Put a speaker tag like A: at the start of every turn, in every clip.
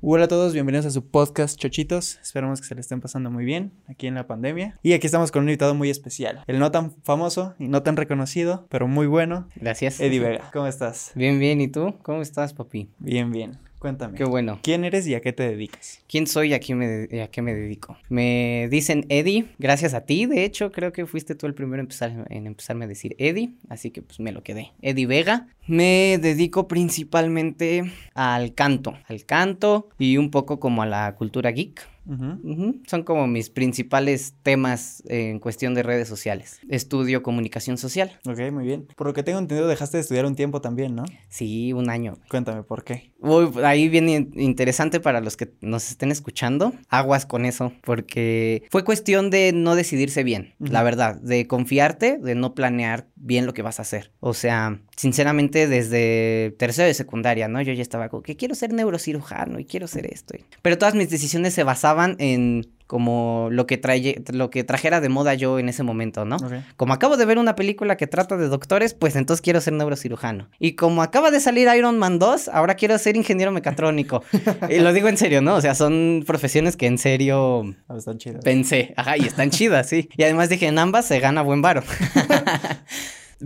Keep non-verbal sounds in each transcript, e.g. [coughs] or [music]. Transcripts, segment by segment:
A: Hola a todos, bienvenidos a su podcast Chochitos. Esperamos que se le estén pasando muy bien aquí en la pandemia. Y aquí estamos con un invitado muy especial. El no tan famoso y no tan reconocido, pero muy bueno.
B: Gracias.
A: Eddie Vega. ¿Cómo estás?
B: Bien, bien. ¿Y tú? ¿Cómo estás, papi?
A: Bien, bien. Cuéntame.
B: Qué bueno.
A: ¿Quién eres y a qué te dedicas?
B: ¿Quién soy y a qué, me, a qué me dedico? Me dicen Eddie, gracias a ti, de hecho, creo que fuiste tú el primero en, empezar, en empezarme a decir Eddie, así que pues me lo quedé. Eddie Vega. Me dedico principalmente al canto, al canto y un poco como a la cultura geek. Son como mis principales temas en cuestión de redes sociales. Estudio comunicación social.
A: Ok, muy bien. Por lo que tengo entendido, dejaste de estudiar un tiempo también, ¿no?
B: Sí, un año.
A: Cuéntame por qué.
B: Uy, ahí viene in- interesante para los que nos estén escuchando. Aguas con eso, porque fue cuestión de no decidirse bien, la verdad, de confiarte, de no planear bien lo que vas a hacer. O sea, sinceramente, desde tercero de secundaria, ¿no? Yo ya estaba como que quiero ser neurocirujano y quiero ser esto. Pero todas mis decisiones se basaban en como lo que, traye, lo que trajera de moda yo en ese momento, ¿no? Como acabo de ver una película que trata de doctores, pues entonces quiero ser neurocirujano. Y como acaba de salir Iron Man 2, ahora quiero ser ingeniero mecatrónico. [laughs] y lo digo en serio, ¿no? O sea, son profesiones que en serio
A: Ah, están chidas.
B: pensé. Ajá, y están chidas, sí. Y además dije, en ambas se gana buen varo. [laughs]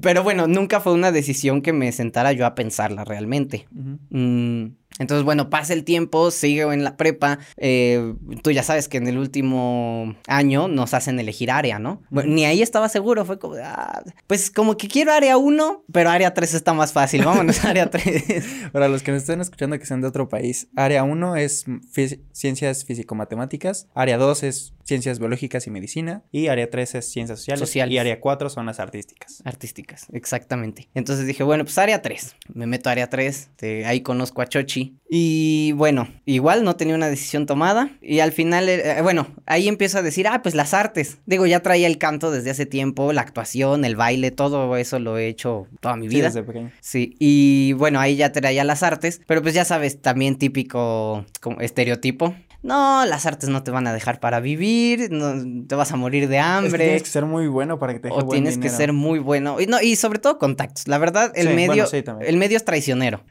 B: Pero bueno, nunca fue una decisión que me sentara yo a pensarla realmente. Mm, entonces, bueno, pasa el tiempo, sigo en la prepa. eh, tú ya sabes que en el último año nos hacen elegir área, ¿no? Bueno, ni ahí estaba seguro, fue como, ah, pues como que quiero área 1, pero área 3 está más fácil, [laughs] vámonos a área 3.
A: Para los que nos estén escuchando que sean de otro país, área 1 es ciencias físico-matemáticas, área 2 es ciencias biológicas y medicina, y área 3 es ciencias sociales,
B: Sociales.
A: y área 4 son las artísticas.
B: Artísticas, exactamente. Entonces dije, bueno, pues área 3. Me meto a área 3, te- ahí conozco a Chochi. Y bueno, igual no tenía una decisión tomada. Y al final, eh, bueno, ahí empiezo a decir, ah, pues las artes. Digo, ya traía el canto desde hace tiempo, la actuación, el baile, todo eso lo he hecho toda mi
A: Sí,
B: vida.
A: desde pequeño.
B: Sí, y bueno, ahí ya traía las artes, pero pues ya sabes, también típico como estereotipo. No, las artes no te van a dejar para vivir, no, te vas a morir de
A: Es que
B: hambre.
A: tienes que ser muy bueno para que te deje
B: O
A: buen
B: tienes que ser muy bueno. Y, no, y sobre todo contactos. La verdad, el
A: Sí,
B: medio.
A: bueno, sí, también.
B: el medio es traicionero.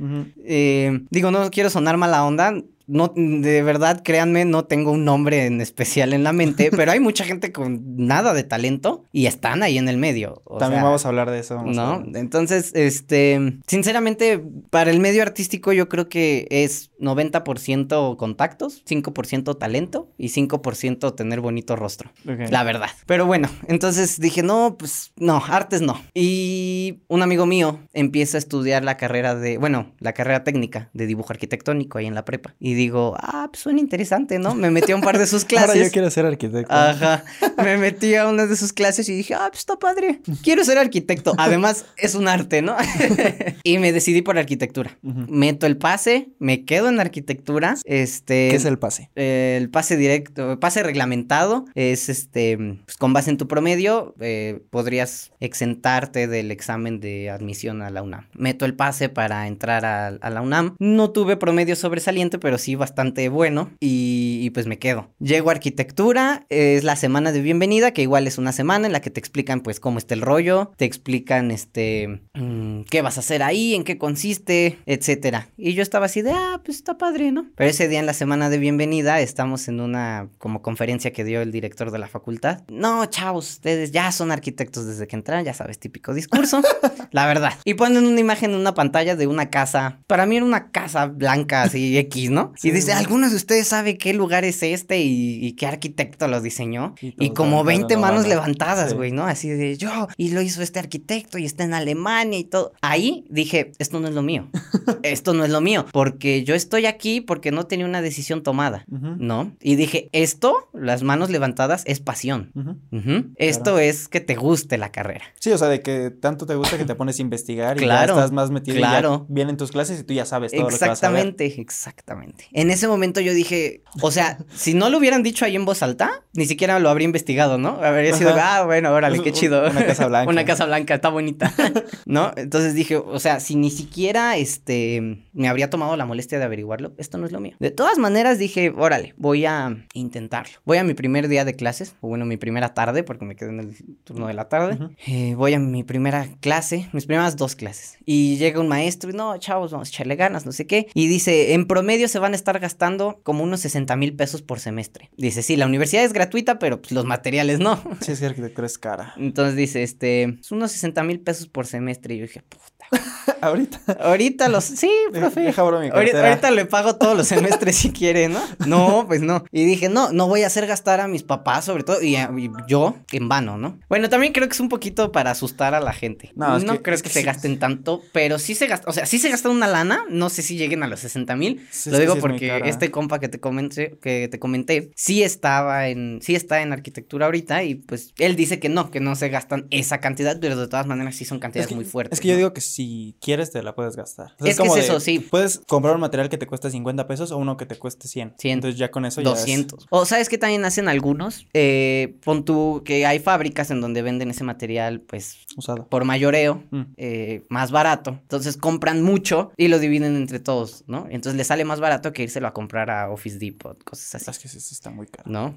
B: Eh, digo, no quiero sonar mala onda. No, de verdad, créanme, no tengo un nombre en especial en la mente, [laughs] pero hay mucha gente con nada de talento y están ahí en el medio. o
A: También
B: sea,
A: vamos a hablar de eso.
B: ¿No? Entonces, este, sinceramente, para el medio artístico yo creo que es 90% contactos, 5% talento y 5% tener bonito rostro. La verdad. Pero bueno, entonces dije, no, pues no, artes no. Y un amigo mío empieza a estudiar la carrera de, bueno, la carrera técnica de dibujo arquitectónico ahí en la prepa. Y digo, ah, pues suena interesante, ¿no? Me metí a un par de sus clases. [laughs]
A: Ahora yo quiero ser arquitecto.
B: Ajá. Me metí a una de sus clases y dije, ah, pues está padre. Quiero ser arquitecto. Además, es un arte, ¿no? [laughs] y me decidí por arquitectura. Meto el pase, me quedo en arquitectura. Este.
A: ¿Qué es el pase?
B: El pase directo, pase reglamentado es este, pues con base en tu promedio, eh, podrías exentarte del examen de admisión a la UNAM. Meto el pase para entrar a, a la UNAM. No tuve promedio sobresaliente, pero sí bastante bueno y, pues me quedo. Llego a arquitectura, es la semana de bienvenida, que igual es una semana en la que te explican pues cómo está el rollo, te explican este, mm, qué vas a hacer ahí, en qué consiste, etcétera. Y yo estaba así de, ah, pues está padre, ¿no? Pero ese día en la semana de bienvenida estamos en una como conferencia que dio el director de la facultad. No, chavos, ustedes ya son arquitectos desde que entraron, ya sabes, típico discurso. [laughs] la verdad. Y ponen una imagen en una pantalla de una casa. Para mí era una casa blanca así [laughs] X, ¿no?
A: Sí,
B: y dice,
A: güey.
B: ¿alguno de ustedes sabe qué lugar es este y, y qué arquitecto lo diseñó?
A: Y
B: como
A: levantando
B: 20
A: la
B: manos
A: mano.
B: levantadas,
A: Sí.
B: güey, ¿no? Así de yo, y lo hizo este arquitecto y está en Alemania y todo. Ahí dije, esto no es lo mío. esto no es lo mío, porque yo estoy aquí porque no tenía una decisión tomada. ¿no? Y dije, esto, las manos levantadas, es pasión. Esto es que te guste la carrera.
A: Sí, o sea, de que tanto te gusta que te pones a investigar y
B: Claro,
A: ya estás más metido y
B: claro.
A: ya vienen tus clases y tú ya sabes todo lo que vas a.
B: Exactamente, exactamente. En ese momento yo dije, o sea, si no lo hubieran dicho ahí en voz alta, ni siquiera lo habría investigado, ¿no? Habría sido, ah, bueno, órale, qué chido.
A: una casa blanca. [laughs]
B: una casa blanca, está bonita. [laughs] ¿No? Entonces dije, o sea, si ni siquiera este me habría tomado la molestia de averiguarlo, esto no es lo mío. De todas maneras dije, órale, voy a intentarlo. Voy a mi primer día de clases, o bueno, mi primera tarde, porque me quedé en el turno de la tarde. Eh, voy a mi primera clase, mis primeras dos clases. Y llega un maestro y no, chavos, vamos a echarle ganas, no sé qué. Y dice, en promedio se van a estar gastando como unos 60 mil pesos por semestre. Dice, sí, la universidad es gratuita, pero pues, los materiales no.
A: Sí, es que arquitectura es cara.
B: Entonces dice, este, unos 60 mil pesos por semestre. Y yo dije. [laughs]
A: Ahorita.
B: Ahorita los. Sí, profe.
A: Deja mi
B: ahorita, le pago todos los semestres si quiere, ¿no? [laughs] No, pues no. Y dije, no, no voy a hacer gastar a mis papás, sobre todo, y, a- y yo en vano, ¿no? Bueno, también creo que es un poquito para asustar a la gente.
A: No,
B: No,
A: que-
B: creo que,
A: que
B: se
A: sí.
B: gasten tanto, pero sí se gastan, o sea, sí se gastan una lana, no sé si lleguen a los 60 mil.
A: Sí,
B: Lo digo
A: sí
B: porque este compa que te comenté, que te comenté, sí estaba en, sí está en arquitectura ahorita, y pues él dice que no, que no se gastan esa cantidad, pero de todas maneras sí son cantidades
A: que-
B: muy fuertes.
A: Es que yo digo que si quieres te la puedes gastar.
B: Es que es eso, sí.
A: Puedes comprar un material que te cuesta 50 pesos o uno que te cueste 100.
B: 100.
A: Entonces ya con eso ya es
B: 200. O sabes que también hacen algunos. Eh, pon tú que hay fábricas en donde venden ese material, pues
A: usado.
B: por mayoreo,
A: Mm.
B: eh, más barato. Entonces compran mucho y lo dividen entre todos, ¿no? Entonces les sale más barato que írselo a comprar a Office Depot, cosas así.
A: Es que sí está muy caro.
B: ¿No?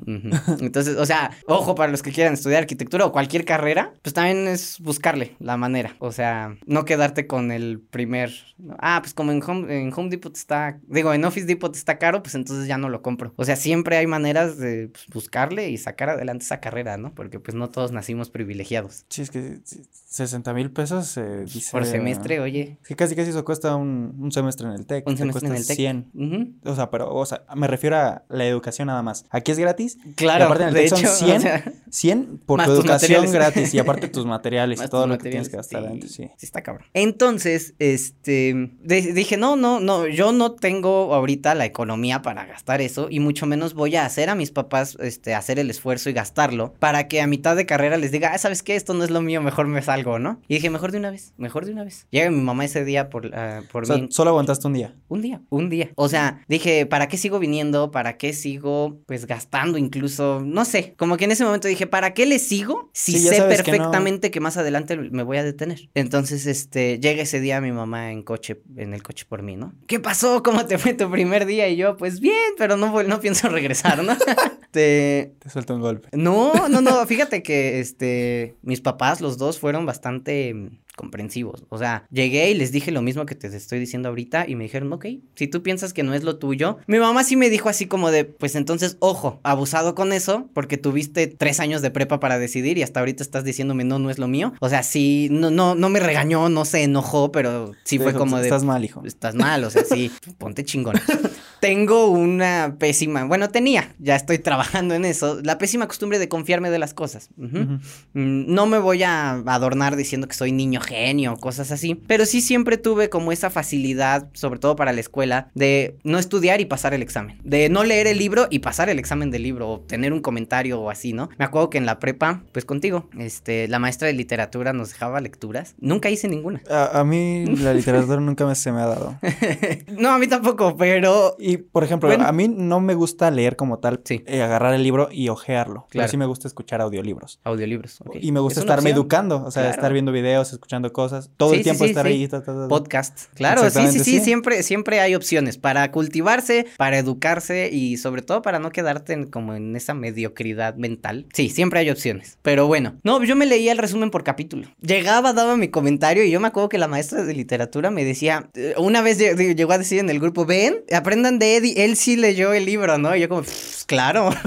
B: Entonces, o sea, ojo para los que quieran estudiar arquitectura o cualquier carrera, pues también es buscarle la manera. O sea, no quedarte con el primer. Ah, pues como en Home, en Home Depot está. Digo, en Office Depot está caro, pues entonces ya no lo compro. O sea, siempre hay maneras de pues, buscarle y sacar adelante esa carrera, ¿no? Porque pues no todos nacimos privilegiados.
A: Sí, es que sí, 60 mil pesos eh, dice...
B: Por semestre, oye.
A: Es que casi casi eso cuesta un, un semestre en el TEC.
B: Un semestre en el TEC.
A: 100.
B: Ujú.
A: O sea, pero, o sea, me refiero a la educación nada más. Aquí es gratis.
B: Claro,
A: aparte en el
B: de
A: TEC son
B: hecho,
A: 100.
B: o sea,
A: 100 por tu educación
B: materiales.
A: gratis y aparte tus [laughs] materiales y todo lo que tienes que gastar
B: sí.
A: adentro, sí.
B: Sí, está cabrón. Entonces, este, de- dije, no, no, no, yo no tengo ahorita la economía para gastar eso y mucho menos voy a hacer a mis papás, este, hacer el esfuerzo y gastarlo para que a mitad de carrera les diga, ah, ¿sabes qué? Esto no es lo mío, mejor me salgo, ¿no? Y dije, mejor de una vez, mejor de una vez. Llega mi mamá ese día por, ah, por
A: O sea,
B: mí.
A: solo aguantaste un día.
B: Un día, un día. O sea, dije, ¿para qué sigo viniendo? ¿Para qué sigo, pues, gastando incluso? No sé, como que en ese momento dije, ¿para qué le sigo si
A: Sí,
B: sé
A: sabes que no.
B: perfectamente que, más adelante me voy a detener? Entonces, este, llega ese día mi mamá en coche, en el coche por mí, ¿no? ¿Qué pasó? ¿Cómo te fue tu primer día? Y yo, pues bien, pero no, no pienso regresar, ¿no? [laughs] Te-
A: Te suelta un golpe.
B: no, no, no, fíjate que este mis papás los dos fueron bastante comprensivos. O sea, llegué y les dije lo mismo que te estoy diciendo ahorita y me dijeron, ok, si tú piensas que no es lo tuyo. Mi mamá sí me dijo así como de, pues entonces, ojo, abusado con eso porque tuviste tres años de prepa para decidir y hasta ahorita estás diciéndome no, no es lo mío. O sea, sí, no, no, no me regañó, no se enojó, pero sí fue como de,
A: Estás mal, hijo.
B: Estás mal, o sea, sí, [laughs] ponte chingón. Tengo una pésima, bueno, tenía, ya estoy trabajando en eso, la pésima costumbre de confiarme de las cosas. Mm, No me voy a adornar diciendo que soy niño genio, cosas así, pero sí siempre tuve como esa facilidad, sobre todo para la escuela, de no estudiar y pasar el examen, de no leer el libro y pasar el examen del libro, o tener un comentario o así, ¿no? Me acuerdo que en la prepa, pues contigo, este, la maestra de literatura nos dejaba lecturas, nunca hice ninguna.
A: A, a mí la literatura nunca me, se me ha dado. [laughs]
B: no, a mí tampoco, pero
A: Y, por ejemplo,
B: Bueno.
A: a mí no me gusta leer como tal,
B: Sí.
A: eh, agarrar el libro y ojearlo. Pero
B: Claro.
A: sí me gusta escuchar audiolibros.
B: Audiolibros.
A: Y me gusta
B: Es
A: estarme educando, o sea,
B: Claro.
A: estar viendo videos, escuchando cosas, todo
B: Sí,
A: el tiempo
B: sí,
A: estar ahí. ta, ta, ta, ta.
B: Podcast. Claro, sí, sí, sí, siempre, siempre hay opciones para cultivarse, para educarse y sobre todo para no quedarte en- como en esa mediocridad mental. Sí, siempre hay opciones. Pero bueno, no, yo me leía el resumen por capítulo. Llegaba, daba mi comentario y yo me acuerdo que la maestra de literatura me decía, eh, una vez lle- llegó a decir en el grupo, ven, aprendan de Eddie, él sí leyó el libro, ¿no? Y yo como, "Pff, claro. [laughs]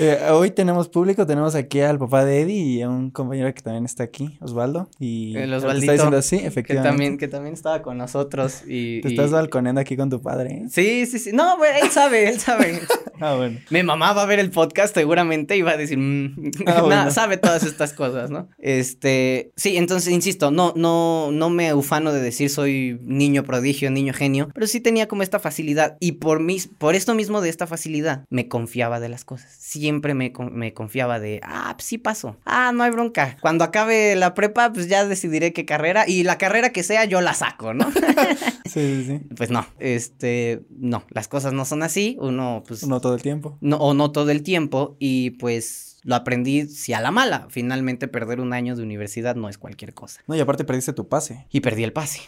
A: Eh, hoy tenemos público, tenemos aquí al papá de Eddie y a un compañero que también está aquí, Osvaldo. Y
B: El Osvaldito,
A: está diciendo sí,
B: que
A: efectivamente.
B: también, que también estaba con nosotros y...
A: Te
B: y-
A: estás balconeando aquí con tu padre. ¿eh?
B: Sí, sí, sí. No, él sabe, él sabe. [laughs]
A: Ah, bueno.
B: Mi mamá va a ver el podcast seguramente y va a decir, "Mm,
A: Ah, [laughs]
B: nada,
A: bueno.
B: sabe todas estas cosas, ¿no? Este, sí, entonces, insisto, no, no, no me ufano de decir soy niño prodigio, niño genio, pero sí tenía como esta facilidad y por mis, por esto mismo de esta facilidad, me confiaba de las cosas. Siempre me, me confiaba de, ah, pues sí paso, ah, no hay bronca. Cuando acabe la prepa, pues ya decidiré qué carrera y la carrera que sea yo la saco, ¿no? [laughs]
A: Sí, sí, sí.
B: pues no, este, no, las cosas no son así, uno, pues...
A: todo el tiempo.
B: no, o no todo el tiempo y pues lo aprendí si a la mala. Finalmente perder un año de universidad no es cualquier cosa.
A: No, y aparte perdiste tu pase.
B: Y perdí el pase.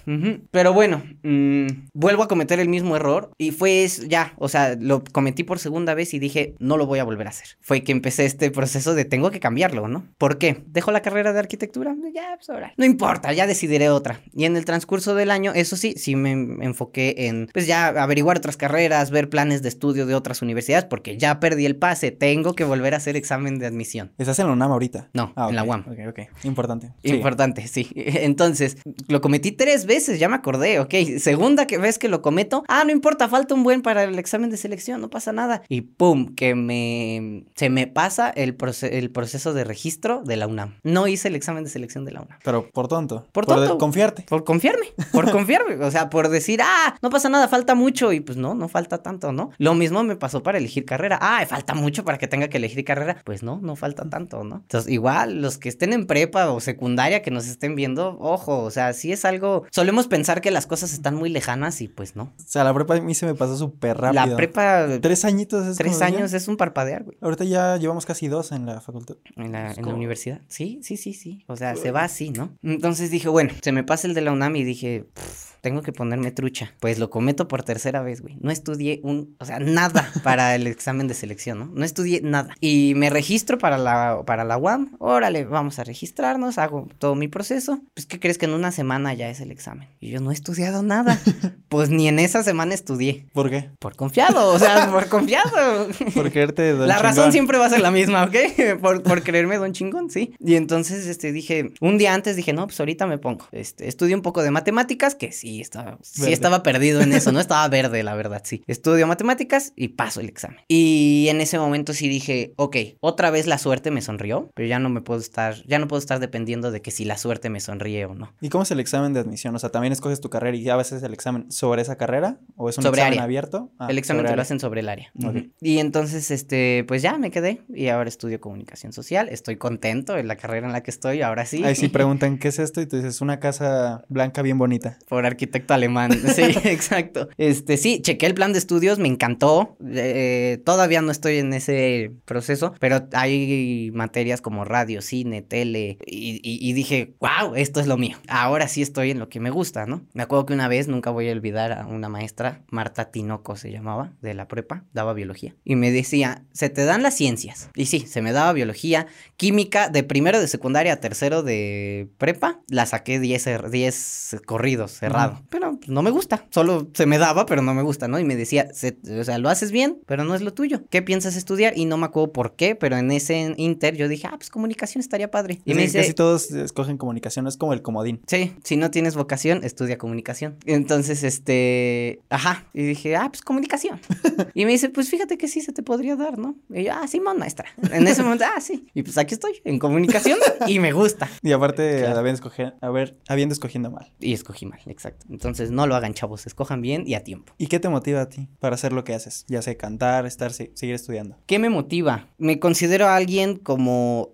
B: Pero bueno, mm, vuelvo a cometer el mismo error y fue ya, o sea, lo cometí por segunda vez y dije, no lo voy a volver a hacer. Fue que empecé este proceso de tengo que cambiarlo, ¿no? ¿Por qué? ¿Dejo la carrera de arquitectura? Ya, pues ahora. No importa, ya decidiré otra. Y en el transcurso del año, eso sí, sí me me enfoqué en, pues ya averiguar otras carreras, ver planes de estudio de otras universidades, porque ya perdí el pase, tengo que volver a hacer examen de admisión.
A: ¿Estás en la UNAM ahorita?
B: No,
A: Ah,
B: en la UAM.
A: Ok, ok. Importante.
B: Importante, sí. [laughs] Entonces, lo cometí tres veces, ya me acordé, ok. Segunda que vez que lo cometo, ah, no importa, falta un buen para el examen de selección, no pasa nada. Y pum, que me se me pasa el, proce- el proceso de registro de la UNAM. No hice el examen de selección de la UNAM.
A: Pero por tonto.
B: Por
A: de-
B: tonto.
A: confiarte.
B: Por confiarme, por [laughs] confiarme, o sea, por decir, ah, no pasa nada, falta mucho, y pues no, no falta tanto, ¿no? Lo mismo me pasó para elegir carrera, ah, falta mucho para que tenga que elegir carrera, pues no, no falta tanto, ¿no? Entonces, igual, los que estén en prepa o secundaria que nos estén viendo, ojo, o sea, sí es algo, solemos pensar que las cosas están muy lejanas y pues no.
A: O sea, la prepa a mí se me pasó súper rápido.
B: La prepa,
A: Tres añitos es
B: tres
A: ya.
B: años es un parpadear, güey.
A: Ahorita ya llevamos casi dos en la facultad.
B: En la, en la
A: como-
B: universidad. Sí, sí, sí, sí. O sea, se va así, ¿no? Entonces dije, bueno, se me pasa el de la UNAM y dije, "Pff, tengo que ponerme trucha. Pues lo cometo por tercera vez, güey. No estudié un, o sea, nada [laughs] para el examen de selección, ¿no? No estudié nada. Y me registro para la, para la UAM. Órale, vamos a registrarnos, hago todo mi proceso. Pues, ¿qué crees que en una semana ya es el examen? Y yo no he estudiado nada. [laughs] pues ni en esa semana estudié.
A: ¿Por qué?
B: Por confiado, o sea, por [laughs] confiado.
A: Por creerte don
B: La razón siempre va a ser la misma, ¿ok? Por, por creerme don chingón, sí. Y entonces, este, dije, un día antes dije, no, pues ahorita me pongo. Este, estudio un poco de matemáticas, que sí estaba, sí estaba perdido en eso, no [laughs] estaba verde, la verdad, sí. Estudio matemáticas y paso el examen. Y en ese momento sí dije, ok, otra vez la suerte me sonrió, pero ya no me puedo estar, ya no puedo estar dependiendo de que si la suerte me sonríe o no.
A: ¿Y cómo es el examen de admisión? O sea, ¿también escoges tu carrera y ya haces el examen sobre esa carrera? ¿O es un
B: Sobre
A: examen
B: área.
A: abierto? Ah,
B: el examen te lo hacen sobre el área. Y entonces, este, pues ya me quedé y ahora estudio comunicación social. Estoy contento en la carrera en la que estoy, ahora sí.
A: Ahí sí [laughs] preguntan, ¿qué es esto? Y tú dices, una casa blanca bien bonita.
B: Por arquitecto alemán. [laughs] Sí, [laughs] exacto. Este, sí, chequé el plan de estudios, me encantó. Eh, todavía no estoy en ese proceso, pero hay materias como radio, cine, tele, y, y- y dije, wow, esto es lo mío. Ahora sí estoy en lo que me gusta, ¿no? Me acuerdo que una vez, nunca voy a olvidar a una maestra, Marta Tinoco se llamaba, de la prepa, daba biología, y me decía, se te dan las ciencias. Y sí, se me daba biología, química, de primero de secundaria a tercero de prepa, la saqué 10, er- 10 corridos, cerrado. Pero no me gusta, solo se me daba, pero no me gusta, ¿no? Y me decía, "Se- o sea, lo haces bien, pero no es lo tuyo. ¿Qué piensas estudiar? Y no me acuerdo por qué, pero en ese inter yo dije, ah, pues comunicación estaría padre. Y
A: Sí,
B: me dice,
A: Casi todos escogen comunicación, es como el comodín.
B: Sí, si no tienes vocación, estudia comunicación. Entonces, este, ajá, y dije, ah, pues comunicación. [laughs] y me dice, pues fíjate que sí se te podría dar, ¿no? Y yo, ah, Simón, maestra. En ese momento, ah, sí. Y pues aquí estoy, en comunicación, y me gusta. [laughs]
A: Y aparte,
B: Claro.
A: habiendo, escoger, a ver, habiendo escogiendo mal.
B: Y escogí mal, exacto. Entonces, no lo hagan, chavos, escojan bien y a tiempo.
A: ¿Y qué te motiva a ti para hacer lo que haces? Ya sea cantar, estar, se- seguir estudiando.
B: ¿Qué me motiva? Me considero a alguien como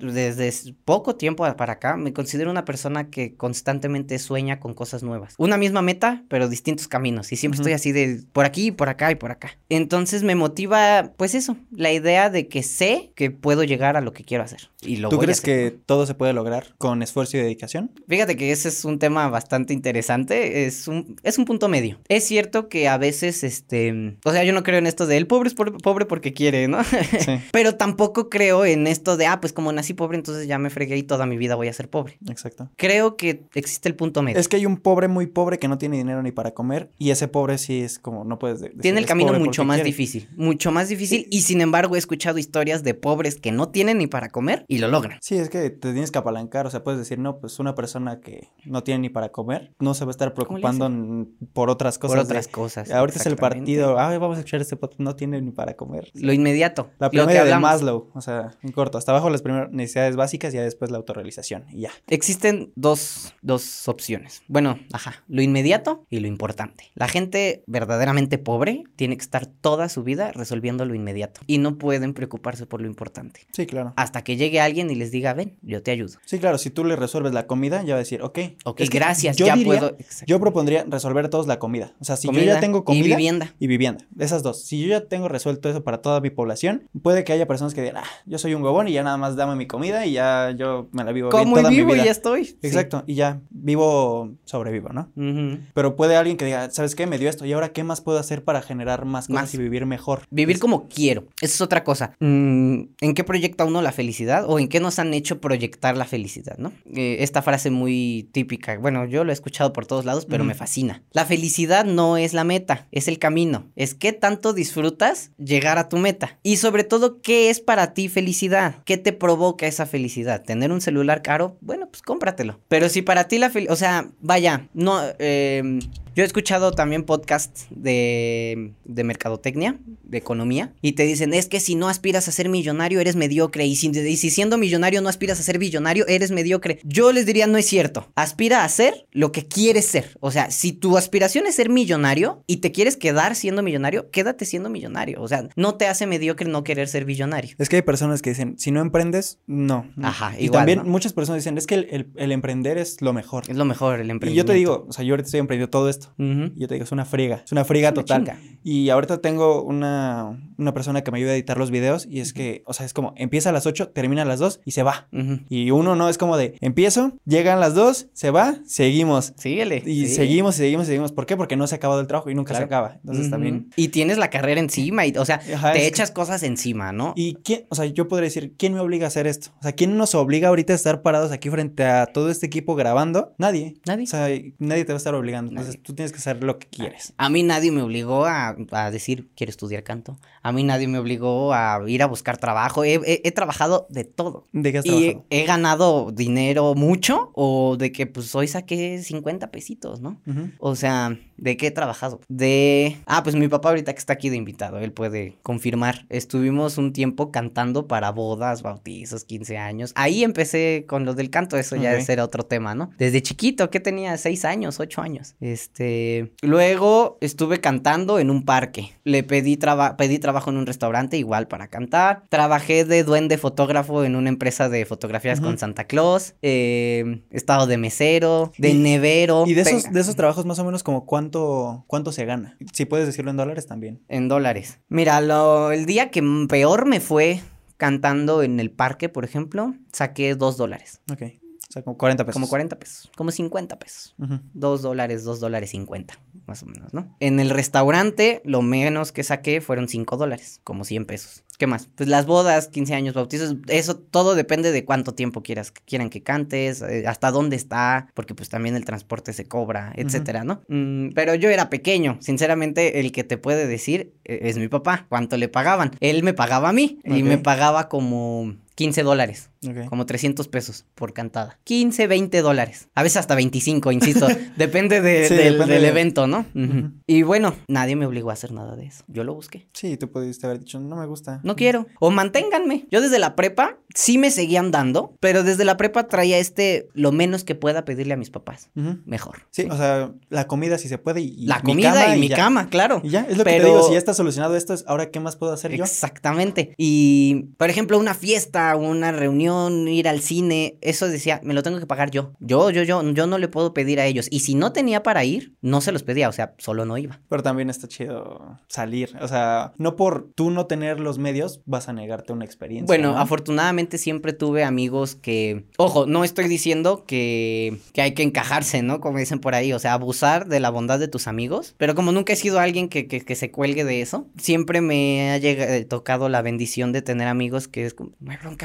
B: desde poco tiempo para acá, me considero una persona que constantemente sueña con cosas nuevas. Una misma meta, pero distintos caminos. Y siempre estoy así de por aquí, por acá y por acá. Entonces me motiva, pues eso, la idea de que sé que puedo llegar a lo que quiero hacer. Y lo
A: ¿Tú
B: voy a
A: crees
B: hacer,
A: que todo se puede lograr con esfuerzo y dedicación?
B: Fíjate que ese es un tema bastante interesante, es un, es un punto medio. Es cierto que a veces, este, o sea, yo no creo en esto de el pobre es pobre porque quiere, ¿no? [laughs]
A: Sí,
B: Pero tampoco creo en esto de, ah, pues como nací pobre, entonces ya me fregué y toda mi vida voy a ser pobre.
A: exacto.
B: Creo que existe el punto medio.
A: Es que hay un pobre muy pobre que no tiene dinero ni para comer y ese pobre sí es como, no puedes decir,
B: Tiene el camino mucho más
A: quiere.
B: difícil, mucho más difícil y sin embargo he escuchado historias de pobres que no tienen ni para comer y lo logran.
A: Sí, es que te tienes que apalancar, o sea, puedes decir, no, pues una persona que no tiene ni para comer no se va a estar
B: ¿Cómo le
A: preocupando por otras cosas.
B: Por
A: de,
B: otras cosas.
A: Ahorita es el partido, ah, vamos a escuchar este podcast, no tiene ni para comer.
B: Lo inmediato.
A: La pirámide de. Maslow, o sea, en corto, hasta abajo las primero necesidades básicas y ya después la autorrealización y ya.
B: Existen dos, dos opciones. Bueno, ajá, lo inmediato y lo importante. La gente verdaderamente pobre tiene que estar toda su vida resolviendo lo inmediato y no pueden preocuparse por lo importante.
A: Sí, claro.
B: Hasta que llegue alguien y les diga, ven, yo te ayudo.
A: Sí, claro, si tú le resuelves la comida, ya va a decir, ok.
B: Ok,
A: Es que
B: gracias,
A: yo
B: ya
A: diría-
B: puedo.
A: Yo propondría resolver todos la comida. O sea, si yo ya tengo comida
B: y vivienda.
A: y vivienda, esas dos. Si yo ya tengo resuelto eso para toda mi población, puede que haya personas que digan, ah, yo soy un huevón y ya nada más dame mi comida y ya yo me la vivo bien
B: Como
A: toda
B: y vivo
A: mi
B: y ya estoy. Sí.
A: Exacto, y ya vivo, sobrevivo, ¿no? Pero puede alguien que diga, ¿sabes qué? Me dio esto y ahora qué más puedo hacer para generar más cosas
B: Más.
A: y vivir mejor.
B: Vivir como quiero. Esa es otra cosa. Mm, ¿En qué proyecta uno la felicidad? ¿O en qué nos han hecho proyectar la felicidad, no? Eh, esta frase muy típica. Bueno, yo lo he escuchado por todos lados, pero me fascina. La felicidad no es la meta, es el camino. Es qué tanto disfrutas llegar a tu meta. Y sobre todo, ¿qué es para ti felicidad? ¿Qué te provoca esa felicidad? ¿Tener un celular caro? Bueno, pues cómpratelo. Pero si para ti la felicidad... O sea, vaya, no... eh, yo he escuchado también podcasts de, de mercadotecnia, de economía, y te dicen, es que si no aspiras a ser millonario, eres mediocre, y si, y si siendo millonario no aspiras a ser billonario, eres mediocre. Yo les diría, no es cierto. Aspira a ser lo que quieres ser. O sea, si tu aspiración es ser millonario y te quieres quedar siendo millonario, quédate siendo millonario. O sea, no te hace mediocre no querer ser billonario.
A: Es que hay personas que dicen, si no emprendes, no.
B: Ajá,
A: Y también
B: ¿no?
A: muchas personas dicen, es que el, el- el emprender es lo mejor.
B: Es lo mejor el
A: Y
B: emprendimiento.
A: yo te digo, o sea, yo ahorita estoy emprendiendo todo esto.
B: Ujú.
A: Y yo te digo, es una friega, es una friega
B: Es una
A: total.
B: chinga.
A: Y ahorita tengo una, una persona que me ayuda a editar los videos y es que, o sea, es como, empieza a las 8, termina a las 2 y se va. Y uno no es como de, empiezo, llegan las 2, se va, seguimos.
B: Síguele.
A: Y
B: sí.
A: seguimos y seguimos y seguimos. ¿Por qué? Porque no se ha acabado el trabajo y nunca se acaba. Entonces también...
B: Y tienes la carrera encima, y, o sea,
A: Ajá,
B: te
A: que-
B: echas cosas encima, ¿no?
A: ¿Y quién, o sea, yo podría decir, ¿quién me obliga a hacer esto? O sea, ¿quién nos obliga ahorita a estar parados aquí frente a todo este equipo grabando? Nadie.
B: Nadie.
A: O sea, nadie te va a estar obligando.
B: Nadie.
A: Entonces tú tienes que hacer lo que quieres.
B: A mí nadie me obligó a, a decir, quiero estudiar canto. A mí nadie me obligó a ir a buscar trabajo. He, he- he trabajado de todo.
A: ¿De qué has
B: Y he,
A: trabajado?
B: he ganado dinero mucho o de que pues hoy saqué 50 pesitos, ¿no? O sea, ¿de qué he trabajado? De... Ah, pues mi papá ahorita que está aquí de invitado, él puede confirmar. Estuvimos un tiempo cantando para bodas, bautizos, 15 años. Ahí empecé con lo del canto, eso ya
A: Ok.
B: ese era otro tema, ¿no? Desde chiquito, que tenía 6 años, 8 años. Este... Luego estuve cantando en un parque. Le pedí, traba- pedí trabajo en un restaurante igual para cantar. Trabajé de duende fotógrafo en una empresa de fotografías con Santa Claus. Eh, estado de mesero, de
A: Y-
B: nevero.
A: Y de esos, de esos trabajos más o menos como cuánto, cuánto se gana. Si puedes decirlo en dólares también.
B: En dólares. Mira, lo, el día que peor me fue cantando en el parque, por ejemplo, saqué dos dólares.
A: Ok. Sea, como 40 pesos.
B: Como 40 pesos. Como 50 pesos.
A: Ujú.
B: Dos dólares, dos dólares 50, más o menos, ¿no? En el restaurante, lo menos que saqué fueron 5 dólares, como 100 pesos. ¿Qué más? Pues las bodas, 15 años, bautizos, eso todo depende de cuánto tiempo quieras, quieran que cantes, eh, hasta dónde está, porque pues también el transporte se cobra, etcétera, ¿no? Mm, pero yo era pequeño, sinceramente, el que te puede decir eh, es mi papá, cuánto le pagaban. Él me pagaba a mí y me pagaba como 15 dólares.
A: Ok.
B: Como 300 pesos por cantada. 15, 20 dólares. A veces hasta 25, insisto. [laughs] depende, de-
A: Sí,
B: del,
A: depende
B: del
A: de-
B: evento, ¿no? Y bueno, nadie me obligó a hacer nada de eso. Yo lo busqué.
A: Sí, tú pudiste haber dicho, no me gusta.
B: No quiero. O manténganme. Yo desde la prepa sí me seguían dando, pero desde la prepa traía este lo menos que pueda pedirle a mis papás. Mejor.
A: Sí, o sea, la comida si se puede y,
B: la
A: mi
B: comida
A: cama
B: y mi
A: ya.
B: cama, claro.
A: Y ya, es lo que te
B: Pero-
A: digo, si ya está solucionado esto, es ahora qué más puedo hacer yo.
B: Exactamente. Y, por ejemplo, una fiesta, una reunión, ir al cine, eso decía, me lo tengo que pagar yo. Yo, yo, yo, yo no le puedo pedir a ellos. Y si no tenía para ir, no se los pedía, o sea, solo no iba.
A: Pero también está chido salir. O sea, no por tú no tener los medios vas a negarte una experiencia.
B: Bueno,
A: ¿no?
B: afortunadamente siempre tuve amigos que, ojo, no estoy diciendo que, que hay que encajarse, ¿no? Como dicen por ahí, o sea, abusar de la bondad de tus amigos, pero como nunca he sido alguien que, que, que se cuelgue de eso, siempre me ha llega- eh, tocado la bendición de tener amigos que es como,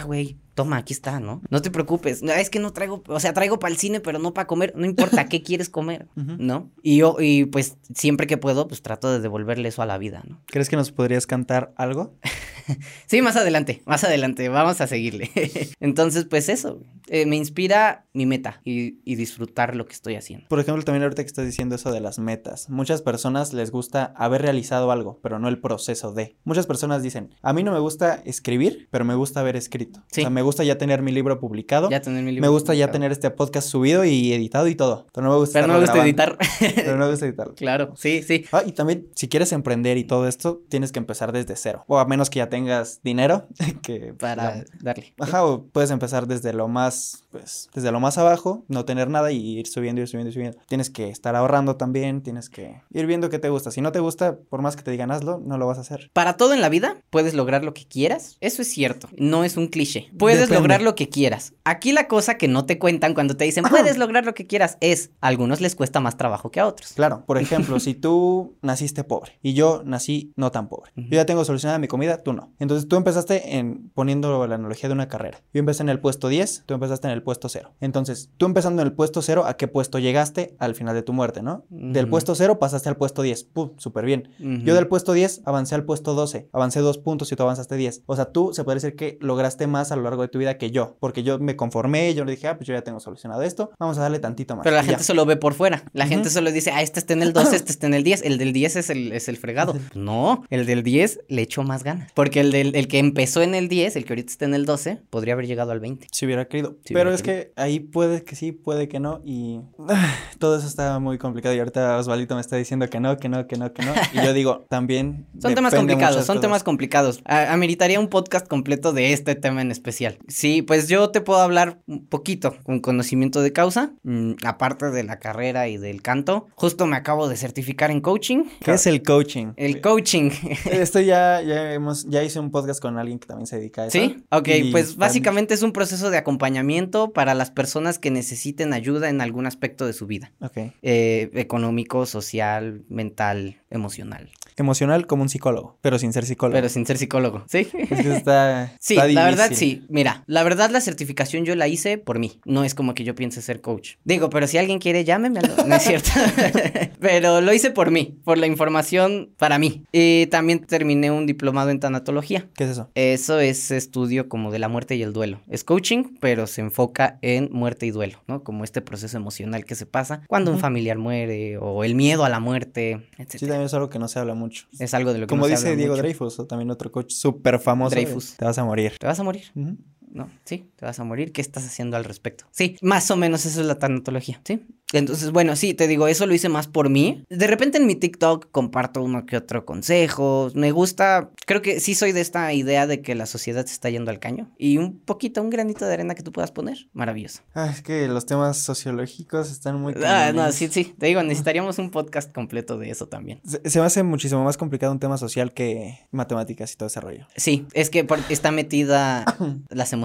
B: güey. Toma, aquí está, ¿no? No te preocupes. No, es que no traigo, o sea, traigo para el cine, pero no para comer. No importa [laughs] qué quieres comer. ¿no? Y yo, y pues siempre que puedo, pues trato de devolverle eso a la vida, ¿no?
A: ¿Crees que nos podrías cantar algo? [laughs]
B: sí, más adelante, más adelante, vamos a seguirle. [laughs] Entonces, pues eso, eh, me inspira mi meta y, y, disfrutar lo que estoy haciendo.
A: Por ejemplo, también ahorita que estás diciendo eso de las metas, muchas personas les gusta haber realizado algo, pero no el proceso de. Muchas personas dicen, a mí no me gusta escribir, pero me gusta haber escrito. Sí. O sea, me gusta ya tener mi libro publicado.
B: Ya tener mi libro
A: Me gusta publicado. ya tener este podcast subido y editado y todo. Pero no me gusta,
B: pero no me gusta editar. [laughs]
A: pero no me gusta editar.
B: Claro, sí, sí.
A: Ah, y también, si quieres emprender y todo esto, tienes que empezar desde cero. O a menos que ya tengas dinero [laughs] que...
B: Para darle.
A: Ajá, o puedes empezar desde lo más, pues, desde lo más abajo, no tener nada y ir subiendo, ir subiendo, ir subiendo. Tienes que estar ahorrando también, tienes que ir viendo qué te gusta. Si no te gusta, por más que te digan hazlo, no lo vas a hacer.
B: Para todo en la vida, puedes lograr lo que quieras. Eso es cierto, no es un cliché. Puedes Depende. lograr lo que quieras. Aquí la cosa que no te cuentan cuando te dicen puedes lograr lo que quieras es, a algunos les cuesta más trabajo que a otros.
A: Claro, por [laughs] ejemplo, si tú naciste pobre y yo nací no tan pobre, uh -huh. yo ya tengo solucionada mi comida, tú no. Entonces tú empezaste en poniendo la analogía de una carrera. Yo empecé en el puesto 10, tú empezaste en el puesto 0. Entonces, tú empezando en el puesto 0, ¿a qué puesto llegaste al final de tu muerte, no? Uh -huh. Del puesto 0 pasaste al puesto 10. ¡Pum! Súper bien. Uh -huh. Yo del puesto 10 avancé al puesto 12. Avancé dos puntos y tú avanzaste 10. O sea, tú se puede decir que lograste más a lo largo de tu vida que yo. Porque yo me conformé, yo le dije, ah, pues yo ya tengo solucionado esto. Vamos a darle tantito más.
B: Pero la gente ya. solo ve por fuera. La gente solo dice, ah, este está en el 12, [laughs] este está en el 10. El del 10 es el, es el fregado. No, el del 10 le echó más ganas. Porque el, del, el que empezó en el 10, el que ahorita está en el 12, podría haber llegado al 20.
A: Si hubiera querido. Si Pero hubiera es querido. que ahí puede que sí, puede que no. Y [sighs] todo eso está muy complicado. Y ahorita Osvaldito me está diciendo que no, que no, que no, que no. Y yo [laughs] digo, también.
B: son temas complicados, son cosas. temas complicados. A ameritaría un podcast completo de este tema en especial. Sí, pues yo te puedo hablar un poquito con conocimiento de causa, mmm, aparte de la carrera y del canto. Justo me acabo de certificar en coaching.
A: ¿Qué es el coaching?
B: El coaching. [laughs]
A: Esto ya, ya hemos, ya hice un podcast con alguien que también se dedica a eso.
B: Sí, ok, pues básicamente es un proceso de acompañamiento para las personas que necesiten ayuda en algún aspecto de su vida.
A: Ok.
B: Eh, económico, social, mental, emocional.
A: Emocional como un psicólogo, pero sin ser psicólogo.
B: Pero sin ser psicólogo, sí.
A: Es que está, [laughs]
B: sí,
A: está
B: la verdad sí. Mira, la verdad la certificación yo la hice por mí. No es como que yo piense ser coach. Digo, pero si alguien quiere, llámeme. No es cierto. [laughs] pero lo hice por mí, por la información para mí. Y también terminé un diplomado en tanatología.
A: ¿Qué es eso?
B: Eso es estudio como de la muerte y el duelo. Es coaching, pero se enfoca en muerte y duelo, ¿no? Como este proceso emocional que se pasa cuando uh -huh. un familiar muere o el miedo a la muerte, etc.
A: Sí, también es algo que no se habla mucho.
B: Es algo de lo que
A: Como
B: no
A: dice Diego
B: mucho.
A: Dreyfus, o también otro coach súper famoso.
B: Dreyfus.
A: Te vas a morir.
B: Te vas a morir.
A: Uh -huh.
B: No, sí, te vas a morir. ¿Qué estás haciendo al respecto? Sí, más o menos eso es la tanatología, ¿sí? Entonces, bueno, sí, te digo, eso lo hice más por mí. De repente en mi TikTok comparto uno que otro consejo. Me gusta, creo que sí soy de esta idea de que la sociedad se está yendo al caño. Y un poquito, un granito de arena que tú puedas poner. Maravilloso.
A: Ah, es que los temas sociológicos están muy...
B: Ah, no, sí, sí. Te digo, necesitaríamos un podcast completo de eso también.
A: Se, se, me hace muchísimo más complicado un tema social que matemáticas y todo ese rollo.
B: Sí, es que por, está metida las [coughs] emociones.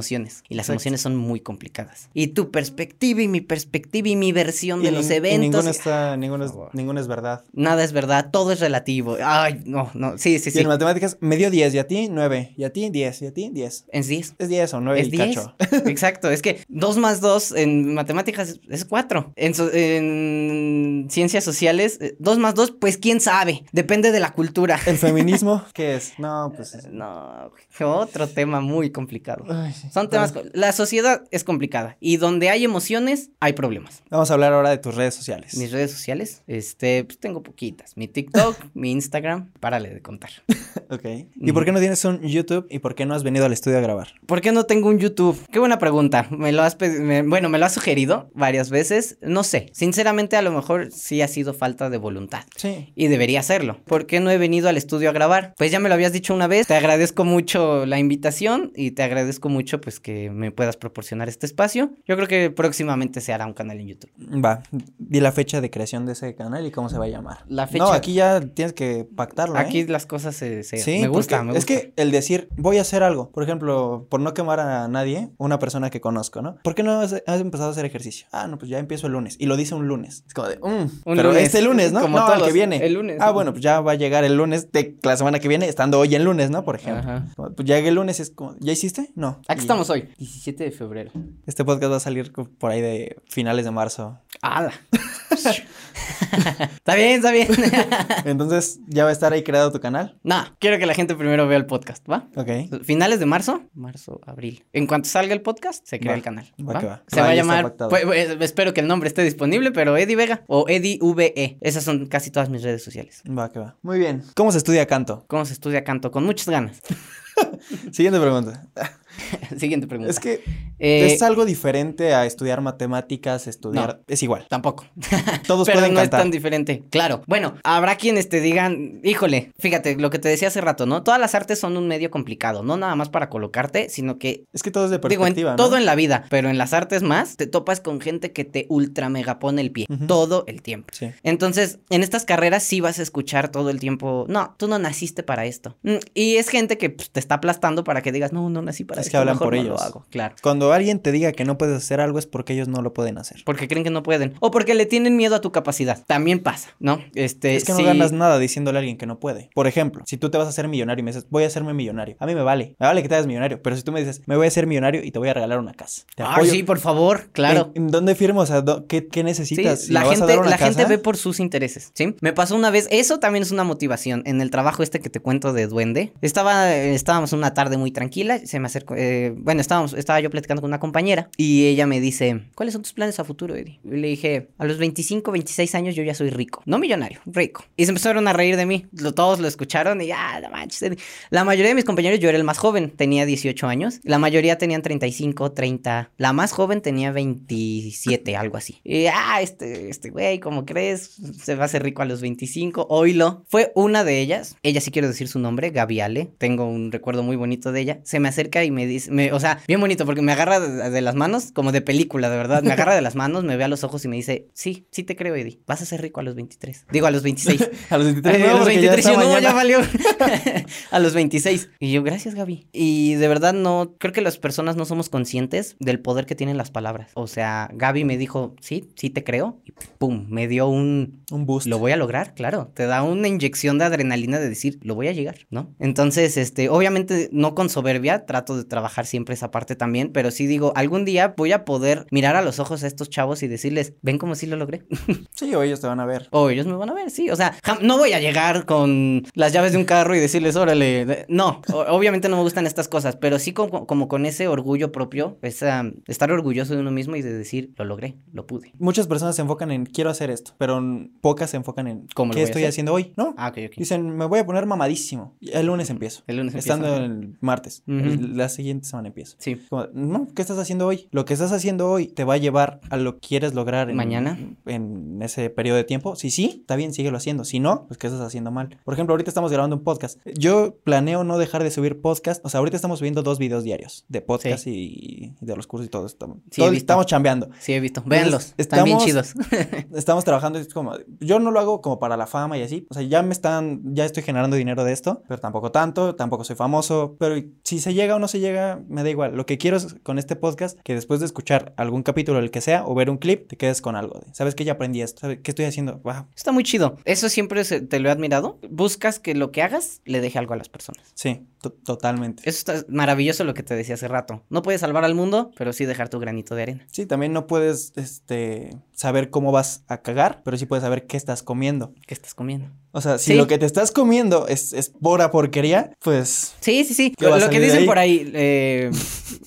B: Y las Exacto. emociones son muy complicadas. Y tu perspectiva y mi perspectiva y mi versión de los eventos.
A: Y ninguno está, ninguno es, ninguno es verdad.
B: Nada es verdad, todo es relativo. Ay, no, no, sí, sí,
A: y
B: sí.
A: en matemáticas me dio 10 y a ti 9, y a ti 10, y a ti 10.
B: Es 10.
A: Es 10 o 9
B: es
A: y
B: 10.
A: cacho. [laughs]
B: Exacto, es que 2 más 2 en matemáticas es 4. En, so, en, ciencias sociales, 2 eh, más 2, pues quién sabe, depende de la cultura.
A: ¿El feminismo [laughs] qué es? No, pues...
B: No, otro tema muy complicado. Ay, sí. Son temas... La sociedad es complicada y donde hay emociones, hay problemas.
A: Vamos a hablar ahora de tus redes sociales.
B: Mis redes sociales, este, pues tengo poquitas. Mi TikTok, [laughs] mi Instagram, párale de contar.
A: ok. ¿Y mm. por qué no tienes un YouTube y por qué no has venido al estudio a grabar?
B: ¿Por qué no tengo un YouTube? Qué buena pregunta. Me lo has me, bueno, me lo has sugerido varias veces. No sé. Sinceramente, a lo mejor sí ha sido falta de voluntad.
A: Sí.
B: Y debería hacerlo. ¿Por qué no he venido al estudio a grabar? Pues ya me lo habías dicho una vez. Te agradezco mucho la invitación y te agradezco mucho pues que me puedas proporcionar este espacio. Yo creo que próximamente se hará un canal en YouTube.
A: Va. Di la fecha de creación de ese canal y cómo se va a llamar.
B: La fecha.
A: No, aquí ya tienes que pactarlo.
B: Aquí
A: ¿eh?
B: las cosas se, se...
A: Sí,
B: me gusta, me gusta.
A: Es que el decir, voy a hacer algo, por ejemplo, por no quemar a nadie, una persona que conozco, ¿no? ¿Por qué no has, has empezado a hacer ejercicio? Ah, no, pues ya empiezo el lunes. Y lo dice un lunes. Es como de, mm,
B: un
A: pero
B: lunes.
A: este lunes, ¿no?
B: Como
A: no,
B: todos,
A: el que viene.
B: El lunes.
A: Ah, bueno, pues ya va a llegar el lunes de la semana que viene, estando hoy en lunes, ¿no? Por ejemplo.
B: Ajá.
A: Pues llega el lunes, es como, ¿ya hiciste? No.
B: Aquí
A: Y
B: estamos hoy, 17 de febrero.
A: Este podcast va a salir por ahí de finales de marzo.
B: ¡Hala! [laughs] está bien, está bien. [laughs]
A: Entonces, ¿ya va a estar ahí creado tu canal?
B: no, quiero que la gente primero vea el podcast, ¿va?
A: Ok.
B: Finales de marzo, marzo, abril. En cuanto salga el podcast, se crea
A: Va,
B: el canal.
A: va
B: ¿va?
A: que va.
B: Se
A: Va,
B: va a llamar, pues, pues, espero que el nombre esté disponible, pero Eddie Vega o Eddie VE. Esas son casi todas mis redes sociales.
A: Va, que va. Muy bien. ¿Cómo se estudia canto?
B: ¿Cómo se estudia canto? Con muchas ganas. [laughs]
A: Siguiente pregunta. [laughs]
B: Siguiente pregunta.
A: Es que
B: Eh,
A: es algo diferente a estudiar matemáticas, estudiar... Es igual.
B: Tampoco. [laughs]
A: Todos
B: Pero
A: pueden
B: no es tan diferente. Claro. Bueno, habrá quienes te digan, híjole, fíjate lo que te decía hace rato, ¿no? Todas las artes son un medio complicado, no nada más para colocarte, sino que
A: Es que todo es de
B: Digo, en
A: perspectiva, ¿no?
B: todo en la vida, pero en las artes más, te topas con gente que te ultra mega pone el pie todo el tiempo.
A: Sí.
B: Entonces, en estas carreras sí vas a escuchar todo el tiempo, no, tú no naciste para esto. Mm, Y es gente que pues, te está aplastando para que digas, no, no nací para
A: Es
B: esto.
A: Que hablan por
B: no
A: ellos.
B: Lo hago. Claro.
A: Cuando alguien te diga que no puedes hacer algo es porque ellos no lo pueden hacer.
B: Porque creen que no pueden. O porque le tienen miedo a tu capacidad. También pasa, ¿no? Este,
A: Es que no ganas nada diciéndole a alguien que no puede. Por ejemplo, si tú te vas a hacer millonario y me dices, voy a hacerme millonario. A mí me vale. Me vale que te hagas millonario. Pero si tú me dices, me voy a hacer millonario y te voy a regalar una casa. Te
B: Ah,
A: apoyo.
B: sí, por favor, claro.
A: ¿En, dónde firmo? O sea, ¿qué, necesitas? Si
B: la gente, la gente ve por sus intereses, ¿sí? Me pasó una vez, eso también es una motivación. En el trabajo este que te cuento de Duende, estaba, estábamos una tarde muy tranquila, se me acercó, eh, bueno, estábamos, estaba yo platicando con una compañera y ella me dice, ¿cuáles son tus planes a futuro, Eddie? Y le dije, a los 25, 26 años yo ya soy rico, no millonario, rico. Y se empezaron a reír de mí, todos lo escucharon y ya, no manches, Eddie". La mayoría de mis compañeros, yo era el más joven, tenía 18 años, la mayoría tenían 35, 30, la más joven tenía 27, algo así. Y, ah, este, este güey, ¿cómo crees? Se va a hacer rico a los 25, oílo. Fue una de ellas, ella sí quiero decir su nombre, Gaviale, tengo un recuerdo muy bonito de ella, se me acerca y me dice, me- o sea, bien bonito, porque me agarra de, de las manos, como de película, de verdad, me agarra de las manos, me ve a los ojos y me dice, sí, sí te creo, Eddie, vas a ser rico a los 23. Digo, a los 26. [laughs]
A: A los 23,
B: Ay,
A: no,
B: a los
A: porque ya
B: 23
A: está
B: yo, no, ya valió. [laughs] [laughs] a los 26. Y yo, gracias, Gaby. Y de verdad no, creo que las personas no somos conscientes del poder que tienen las palabras. O sea, Gaby me dijo, sí, sí te creo. Y pum, me dio un,
A: Un boost.
B: lo voy a lograr, claro. Te da una inyección de adrenalina de decir, lo voy a llegar, ¿no? Entonces, este, obviamente no con soberbia, trato de trabajar siempre esa parte también, pero sí digo, algún día voy a poder mirar a los ojos a estos chavos y decirles, ven como si lo logré. [laughs]
A: Sí, o ellos te van a ver.
B: O ellos me van a ver, sí. O sea, no voy a llegar con las llaves de un carro y decirles, órale. No, obviamente no me gustan estas cosas, pero sí como, como con ese orgullo propio, esa, estar orgulloso de uno mismo y de decir, lo logré, lo pude.
A: Muchas personas se enfocan en quiero hacer esto, pero pocas se enfocan en
B: ¿Cómo
A: qué estoy haciendo hoy. No.
B: Ah, ok, ok.
A: Dicen, me voy a poner mamadísimo. El lunes empiezo.
B: El lunes empieza.
A: Estando el martes.
B: Ujú.
A: El- La siguiente semana empiezo.
B: Sí.
A: Como, no, ¿qué estás haciendo hoy? Lo que estás haciendo hoy te va a llevar a lo que quieres lograr en,
B: Mañana.
A: en ese periodo de tiempo. Si sí, está bien, síguelo haciendo. Si no, pues ¿qué estás haciendo mal? Por ejemplo, ahorita estamos grabando un podcast. Yo planeo no dejar de subir podcast. O sea, ahorita estamos subiendo dos videos diarios de podcast y, y de los cursos y todo. Estamos,
B: Sí,
A: estamos chambeando.
B: Sí, he visto. Véanlos. Están bien chidos. [laughs]
A: Estamos trabajando, es como, yo no lo hago como para la fama y así, o sea, ya me están, ya estoy generando dinero de esto, pero tampoco tanto, tampoco soy famoso, pero si se llega o no se llega, me da igual. Lo que quiero es con este podcast, que después de escuchar algún capítulo, el que sea, o ver un clip, te quedes con algo. De, ¿Sabes que ya aprendí esto? ¿Sabes qué estoy haciendo? Wow.
B: Está muy chido. Eso siempre se- te lo he admirado. Buscas que lo que hagas le deje algo a las personas.
A: Sí, to- totalmente.
B: Eso está maravilloso lo que te decía hace rato. No puedes salvar al mundo, pero sí dejar tu granito de arena.
A: Sí, también no puedes, este, saber cómo vas a cagar, pero sí puedes saber qué estás comiendo.
B: ¿Qué estás comiendo?
A: O sea, si
B: Sí.
A: lo que te estás comiendo es, es pura porquería, pues
B: Sí, sí, sí.
A: ¿Qué va a
B: Lo que dicen
A: ahí?
B: por ahí, eh,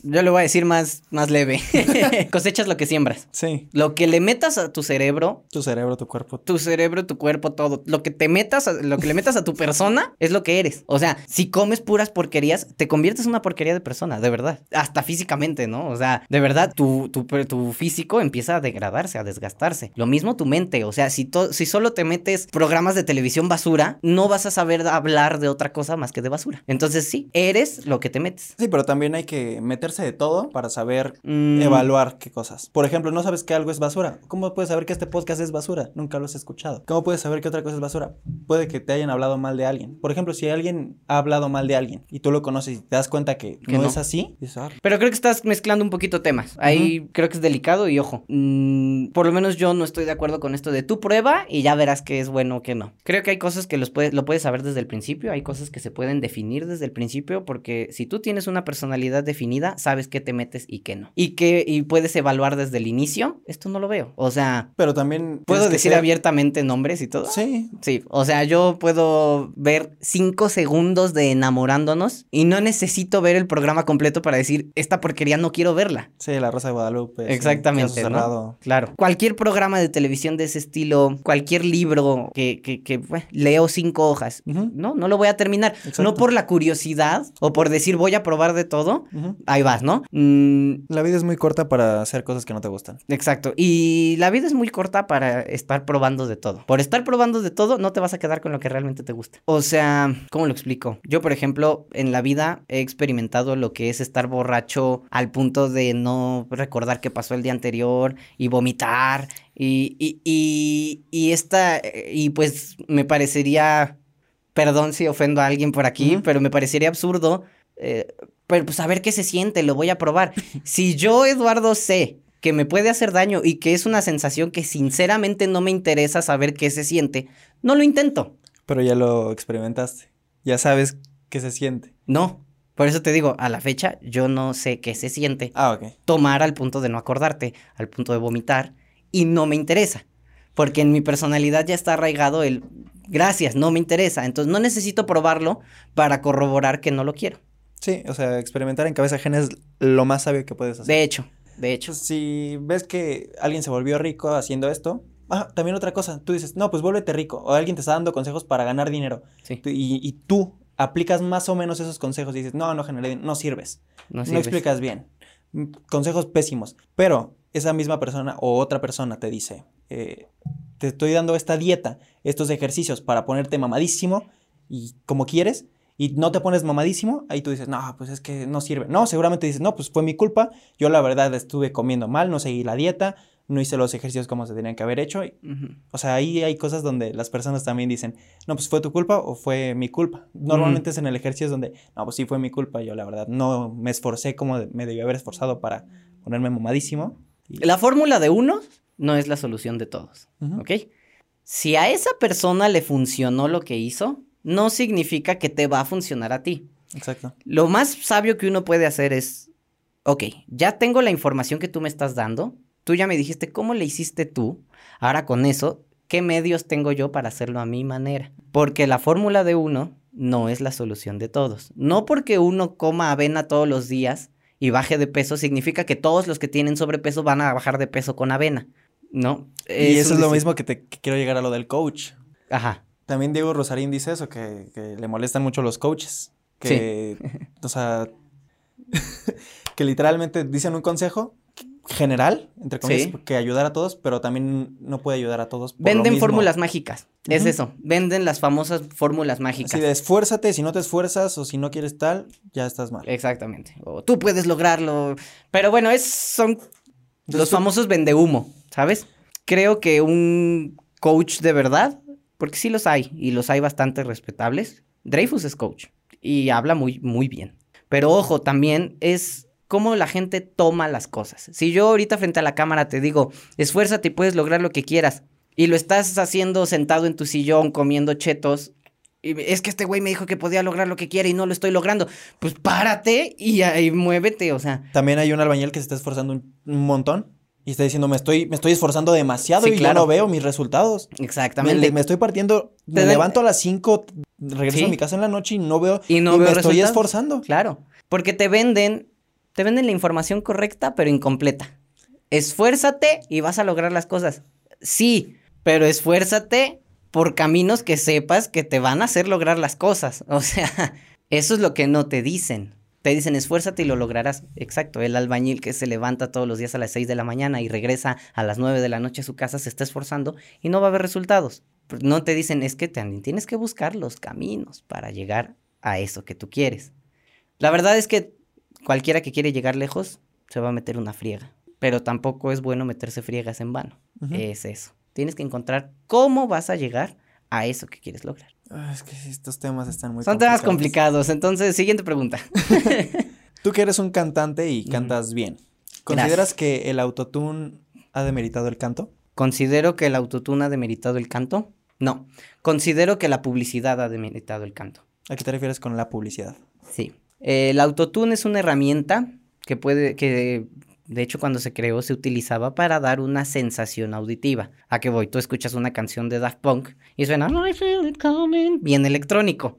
B: yo le voy a decir más, más leve. [laughs] Cosechas lo que siembras.
A: sí,
B: Lo que le metas a tu cerebro,
A: tu cerebro, tu cuerpo,
B: tu cerebro, tu cuerpo, todo. Lo que te metas, a- lo que le metas a tu persona es lo que eres. O sea, si comes puras porquerías, te conviertes en una porquería de persona, de verdad. Hasta físicamente, ¿no? O sea, de verdad, tu, tu, tu físico empieza a degradarse, a desgastarse. Lo mismo tu mente. O sea, si, to- si solo te metes programas de televisión basura, no vas a saber hablar de otra cosa más que de basura. Entonces, sí, eres lo que te metes.
A: Sí, pero también hay que meterse de todo para saber
B: Mm,
A: evaluar qué cosas. Por ejemplo, no sabes que algo es basura. ¿Cómo puedes saber que este podcast es basura? Nunca lo has escuchado. ¿Cómo puedes saber que otra cosa es basura? Puede que te hayan hablado mal de alguien. Por ejemplo, si alguien ha hablado mal de alguien y tú lo conoces y te das cuenta que,
B: Que
A: no,
B: no.
A: es así, "Ah,
B: Pero creo que estás mezclando un poquito temas. Ahí creo que es delicado y ojo. mm, por lo menos yo no estoy de acuerdo con esto de tu prueba y ya verás qué es bueno o qué no. Creo que hay cosas que los puedes, lo puedes saber desde el principio, hay cosas que se pueden definir desde el principio porque si tú tienes una personalidad definida, sabes qué te metes y qué no. Y que y puedes evaluar desde el inicio, esto no lo veo. O sea,
A: Pero también...
B: ¿puedo decir
A: ser-
B: abiertamente nombres y todo?
A: Sí.
B: Sí, o sea, yo puedo ver cinco segundos de enamorándonos y no necesito ver el programa completo para decir, esta porquería no quiero verla.
A: Sí, La Rosa de Guadalupe. sí,
B: Exactamente,
A: Caso
B: ¿no? Claro. Cualquier programa de televisión de ese estilo, cualquier libro que, que, que, bueno, leo cinco hojas, no, no lo voy a terminar.
A: Exacto.
B: No por la curiosidad o por decir voy a probar de todo. Ahí vas, ¿no? Mm,
A: La vida es muy corta para hacer cosas que no te gustan.
B: Exacto. Y la vida es muy corta para estar probando de todo. Por estar probando de todo, no te vas a quedar con lo que realmente te gusta. O sea, ¿cómo lo explico? Yo, por ejemplo, en la vida he experimentado lo que es estar borracho al punto de no recordar qué pasó el día anterior y vomitar. Y, y, y, y esta, y pues me parecería, perdón si ofendo a alguien por aquí, pero me parecería absurdo. eh, pero pues a ver qué se siente, lo voy a probar. [laughs] Si yo, Eduardo, sé que me puede hacer daño y que es una sensación que sinceramente no me interesa saber qué se siente, no lo intento.
A: Pero ya lo experimentaste. Ya sabes qué se siente.
B: No. Por eso te digo, a la fecha yo no sé qué se siente
A: Ah, ok.
B: tomar al punto de no acordarte, al punto de vomitar, y no me interesa. Porque en mi personalidad ya está arraigado el gracias, no me interesa. Entonces no necesito probarlo para corroborar que no lo quiero.
A: Sí, o sea, experimentar en cabeza ajena es lo más sabio que puedes hacer.
B: De hecho, de hecho.
A: Si ves que alguien se volvió rico haciendo esto, ah, también otra cosa, tú dices, no, pues vuélvete rico, o alguien te está dando consejos para ganar dinero,
B: Sí,
A: y, y tú aplicas más o menos esos consejos y dices, no, no generé, no sirves,
B: no
A: no,
B: sirves.
A: explicas bien, consejos pésimos, pero esa misma persona o otra persona te dice, eh, te estoy dando esta dieta, estos ejercicios para ponerte mamadísimo y como quieres. Y no te pones mamadísimo, ahí tú dices, no, pues es que no sirve. No, seguramente dices, no, pues fue mi culpa. Yo la verdad estuve comiendo mal, no seguí la dieta, no hice los ejercicios como se tenían que haber hecho. O sea, ahí hay cosas donde las personas también dicen, no, pues fue tu culpa o fue mi culpa. Normalmente es en el ejercicio es donde, no, pues sí fue mi culpa. Yo la verdad no me esforcé como me debí haber esforzado para ponerme mamadísimo. Y-
B: La fórmula de uno no es la solución de todos. ¿ok? Si a esa persona le funcionó lo que hizo, no significa que te va a funcionar a ti.
A: Exacto.
B: Lo más sabio que uno puede hacer es, ok, ya tengo la información que tú me estás dando, tú ya me dijiste cómo le hiciste tú, ahora con eso, ¿qué medios tengo yo para hacerlo a mi manera? Porque la fórmula de uno no es la solución de todos. No porque uno coma avena todos los días y baje de peso, significa que todos los que tienen sobrepeso van a bajar de peso con avena. No.
A: y eso es lo mismo que, te, que quiero llegar a lo del coach.
B: Ajá.
A: También Diego Rosarín dice eso, que, que le molestan mucho los coaches. Que, [laughs] o sea, que literalmente dicen un consejo general, entre comillas,
B: Sí.
A: que ayudar a todos, pero también no puede ayudar a todos. por
B: Venden fórmulas mágicas. Es eso. Venden las famosas fórmulas mágicas.
A: Así de esfuérzate, si no te esfuerzas o si no quieres tal, ya estás mal.
B: Exactamente. O tú puedes lograrlo. Pero bueno, es, son los
A: tú-
B: famosos vendehumo, ¿sabes? Creo que un coach de verdad, porque sí los hay, y los hay bastante respetables. Dreyfus es coach y habla muy, muy bien. Pero ojo, también es cómo la gente toma las cosas. Si yo ahorita frente a la cámara te digo, esfuérzate y puedes lograr lo que quieras, y lo estás haciendo sentado en tu sillón comiendo chetos, y es que este güey me dijo que podía lograr lo que quiere y no lo estoy logrando. Pues párate y, y muévete, o sea.
A: También hay un albañil que se está esforzando un, un montón y está diciendo, me estoy, me estoy esforzando demasiado
B: Sí,
A: y
B: claro.
A: yo no veo mis resultados. Me,
B: Exactamente.
A: me estoy partiendo, me levanto a las 5, regreso
B: Sí.
A: a mi casa en la noche y no veo,
B: Y no
A: me
B: veo
A: estoy
B: resultados.
A: esforzando.
B: Claro. Porque te venden, te venden la información correcta, pero incompleta. Esfuérzate y vas a lograr las cosas. Sí, pero esfuérzate por caminos que sepas que te van a hacer lograr las cosas. [laughs] O sea, eso es lo que no te dicen. Te dicen esfuérzate y lo lograrás. Exacto, el albañil que se levanta todos los días a las 6 de la mañana y regresa a las 9 de la noche a su casa se está esforzando y no va a haber resultados. No te dicen es que también tienes que buscar los caminos para llegar a eso que tú quieres. La verdad es que cualquiera que quiere llegar lejos se va a meter una friega, pero tampoco es bueno meterse friegas en vano. Es eso. Tienes que encontrar cómo vas a llegar a eso que quieres lograr.
A: Ah, Es que estos temas están muy
B: Son temas complicados, entonces, siguiente pregunta. [laughs]
A: Tú que eres un cantante y cantas bien, ¿consideras que el autotune ha demeritado el canto?
B: ¿Considero que el autotune ha demeritado el canto? No. Considero que la publicidad ha demeritado el canto.
A: ¿A qué te refieres con la publicidad?
B: Sí. El autotune es una herramienta que puede, que de hecho cuando se creó se utilizaba para dar una sensación auditiva. ¿A qué voy? Tú escuchas una canción de Daft Punk y suena I feel it coming, bien electrónico.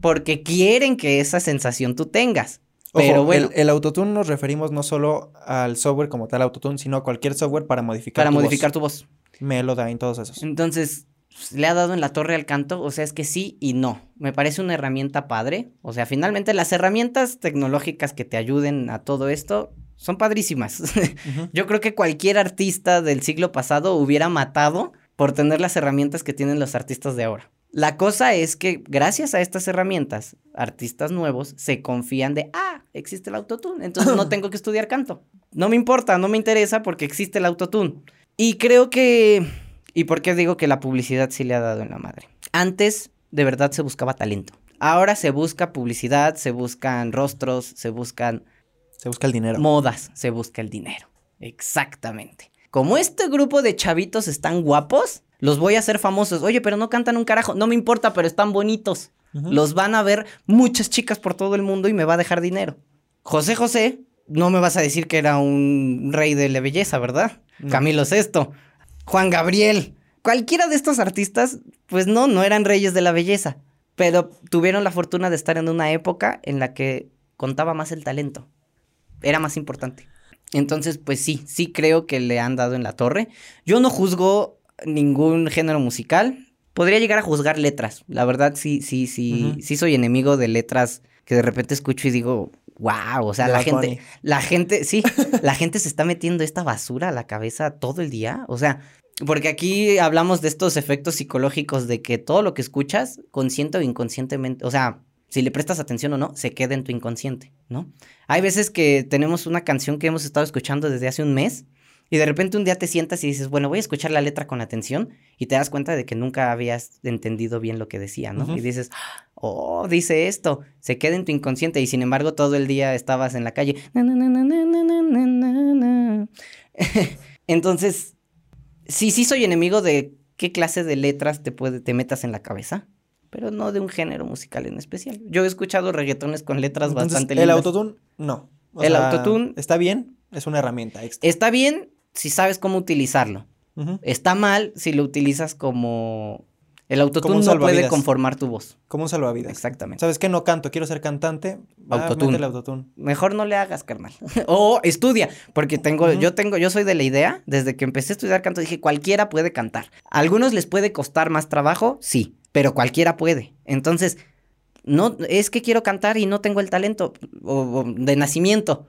B: Porque quieren que esa sensación tú tengas. Pero bueno.
A: El, el, autotune nos referimos no solo al software como tal autotune, sino a cualquier software para modificar
B: para modificar tu voz.
A: Melodyne, todos esos.
B: Entonces, le ha dado en la torre al canto, o sea, es que sí y no. Me parece una herramienta padre. O sea, finalmente las herramientas tecnológicas que te ayuden a todo esto son padrísimas. [laughs] Yo creo que cualquier artista del siglo pasado hubiera matado por tener las herramientas que tienen los artistas de ahora. La cosa es que gracias a estas herramientas, artistas nuevos se confían de, ah, existe el autotune, entonces no [laughs] tengo que estudiar canto. No me importa, no me interesa porque existe el autotune. Y creo que ¿Y por qué digo que la publicidad sí le ha dado en la madre? Antes, de verdad, se buscaba talento. Ahora se busca publicidad, se buscan rostros, se buscan...
A: Se busca el dinero.
B: Modas, se busca el dinero. Exactamente. Como este grupo de chavitos están guapos, los voy a hacer famosos. Oye, pero no cantan un carajo. No me importa, pero están bonitos. Los van a ver muchas chicas por todo el mundo y me va a dejar dinero. José José, no me vas a decir que era un rey de la belleza, ¿verdad? Camilo Sesto. Juan Gabriel. Cualquiera de estos artistas, pues no, no eran reyes de la belleza, pero tuvieron la fortuna de estar en una época en la que contaba más el talento. Era más importante. Entonces, pues sí, sí creo que le han dado en la torre. Yo no juzgo ningún género musical. Podría llegar a juzgar letras. La verdad, sí, sí, sí, sí soy enemigo de letras que de repente escucho y digo, wow, o sea, la gente, la gente, sí, [laughs] la gente se está metiendo esta basura a la cabeza todo el día. O sea, porque aquí hablamos de estos efectos psicológicos de que todo lo que escuchas, consciente o inconscientemente, o sea, si le prestas atención o no, se queda en tu inconsciente, ¿no? Hay veces que tenemos una canción que hemos estado escuchando desde hace un mes y de repente un día te sientas y dices, bueno, voy a escuchar la letra con atención y te das cuenta de que nunca habías entendido bien lo que decía, ¿no? Y dices, oh, dice esto, se queda en tu inconsciente y sin embargo todo el día estabas en la calle. Entonces, sí, sí soy enemigo de qué clase de letras te, puede, te metas en la cabeza, pero no de un género musical en especial. Yo he escuchado reggaetones con letras bastante lindas.
A: El autotune, no.
B: el autotune...
A: Está bien, es una herramienta extra.
B: Está bien si sabes cómo utilizarlo. Está mal si lo utilizas como el autotune no puede conformar tu voz.
A: Como un salvavidas.
B: Exactamente.
A: ¿Sabes qué? No canto, quiero ser cantante.
B: Autotune.
A: El autotune.
B: Mejor no le hagas, carnal. [laughs] o estudia, porque tengo, yo tengo, yo soy de la idea, desde que empecé a estudiar canto dije, cualquiera puede cantar. ¿A algunos les puede costar más trabajo? Sí, pero cualquiera puede. Entonces, no, es que quiero cantar y no tengo el talento o, de nacimiento.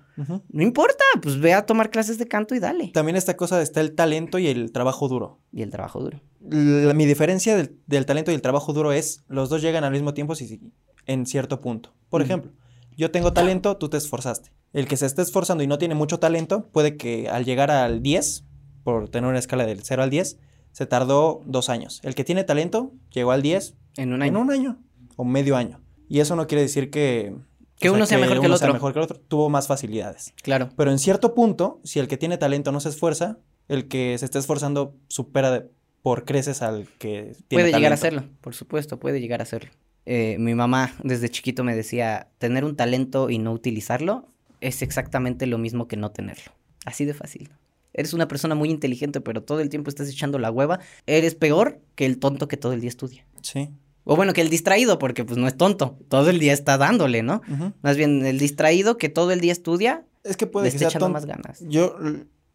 B: No importa, pues ve a tomar clases de canto y dale.
A: También esta cosa está el talento y el trabajo duro.
B: Y el trabajo duro
A: mi diferencia del, talento y el trabajo duro es, los dos llegan al mismo tiempo si, en cierto punto. Por ejemplo, yo tengo talento, tú te esforzaste. El que se esté esforzando y no tiene mucho talento, puede que al llegar al 10, por tener una escala del 0 al 10, se tardó dos años. El que tiene talento llegó al 10
B: en un año.
A: En un año o medio año. Y eso no quiere decir que...
B: Que uno sea, mejor, que el otro.
A: mejor que el otro. Tuvo más facilidades.
B: Claro.
A: Pero en cierto punto, si el que tiene talento no se esfuerza, el que se esté esforzando supera de, por creces al que
B: tiene Puede llegar a hacerlo, por supuesto, puede llegar a hacerlo. Eh, mi mamá desde chiquito me decía, tener un talento y no utilizarlo es exactamente lo mismo que no tenerlo. Así de fácil. Eres una persona muy inteligente, pero todo el tiempo estás echando la hueva. Eres peor que el tonto que todo el día estudia.
A: Sí.
B: O bueno, que el distraído, porque pues no es tonto. Todo el día está dándole, ¿no? Más bien, el distraído que todo el día estudia.
A: Es que puede
B: que echando más ganas.
A: Yo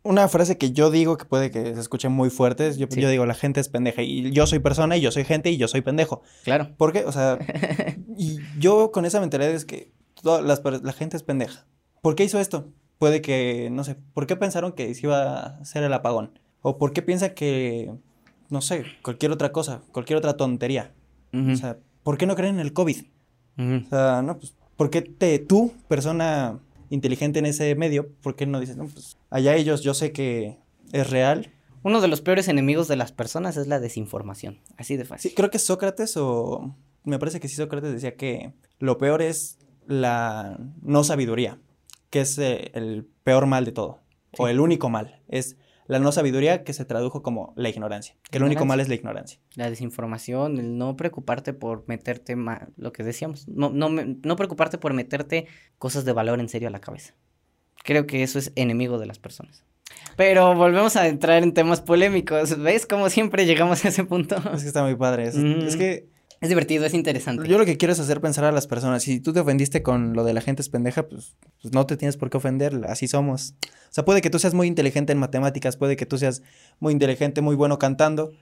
A: una frase que yo digo que puede que se escuche muy fuerte yo, yo, digo, la gente es pendeja. Y yo soy persona y yo soy gente y yo soy pendejo.
B: Claro.
A: ¿Por qué? O sea, [laughs] y yo con esa mentalidad es que las, la gente es pendeja. ¿Por qué hizo esto? Puede que, no sé, ¿por qué pensaron que se iba a hacer el apagón? ¿O por qué piensa que, no sé, cualquier otra cosa, cualquier otra tontería? O sea, ¿por qué no creen en el COVID? O sea, no, pues, ¿por qué te, tú, persona inteligente en ese medio, ¿por qué no dices, no, pues allá ellos, yo sé que es real?
B: Uno de los peores enemigos de las personas es la desinformación, así de fácil.
A: Sí, creo que Sócrates o me parece que sí Sócrates decía que lo peor es la no sabiduría, que es eh, el peor mal de todo, o el único mal, es la no sabiduría que se tradujo como la ignorancia, que lo único
B: Ignorancia.
A: mal es la ignorancia.
B: La desinformación, el no preocuparte por meterte ma- lo que decíamos, no, no, no preocuparte por meterte cosas de valor en serio a la cabeza. Creo que eso es enemigo de las personas. Pero volvemos a entrar en temas polémicos. ¿Ves cómo siempre llegamos a ese punto?
A: Es que está muy padre. Es,
B: Mm.
A: es que
B: Es divertido, es interesante.
A: yo lo que quiero es hacer pensar a las personas. Si tú te ofendiste con lo de la gente es pendeja, pues, pues no te tienes por qué ofender. Así somos. O sea, puede que tú seas muy inteligente en matemáticas, puede que tú seas muy inteligente, muy bueno cantando,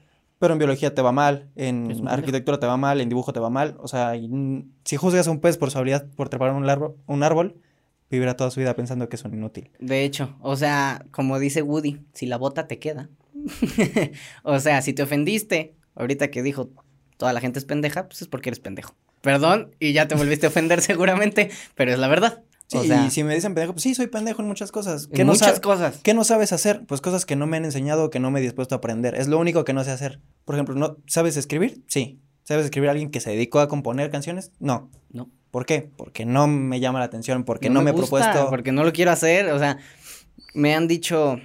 A: pero en biología te va mal, en arquitectura te va mal, en dibujo te va mal. O sea, y, si juzgas a un pez por su habilidad por trepar un árbol, un árbol, vivirá toda su vida pensando que es un inútil.
B: De hecho, o sea, como dice Woody, si la bota te queda. [laughs] o sea, si te ofendiste, ahorita que dijo toda la gente es pendeja, pues es porque eres pendejo. Perdón, y ya te volviste a ofender [laughs] seguramente, pero es la verdad.
A: Sí,
B: o sea,
A: y si me dicen pendejo, pues sí, soy pendejo en muchas cosas.
B: en
A: no
B: muchas cosas.
A: ¿Qué no sabes hacer? Pues cosas que no me han enseñado, que no me he dispuesto a aprender. Es lo único que no sé hacer. Por ejemplo, ¿no sabes escribir? Sí. ¿Sabes escribir a alguien que se dedicó a componer canciones? No.
B: No.
A: ¿Por qué? Porque no me llama la atención, porque no, me, he propuesto.
B: Porque no lo quiero hacer, o sea, me han dicho,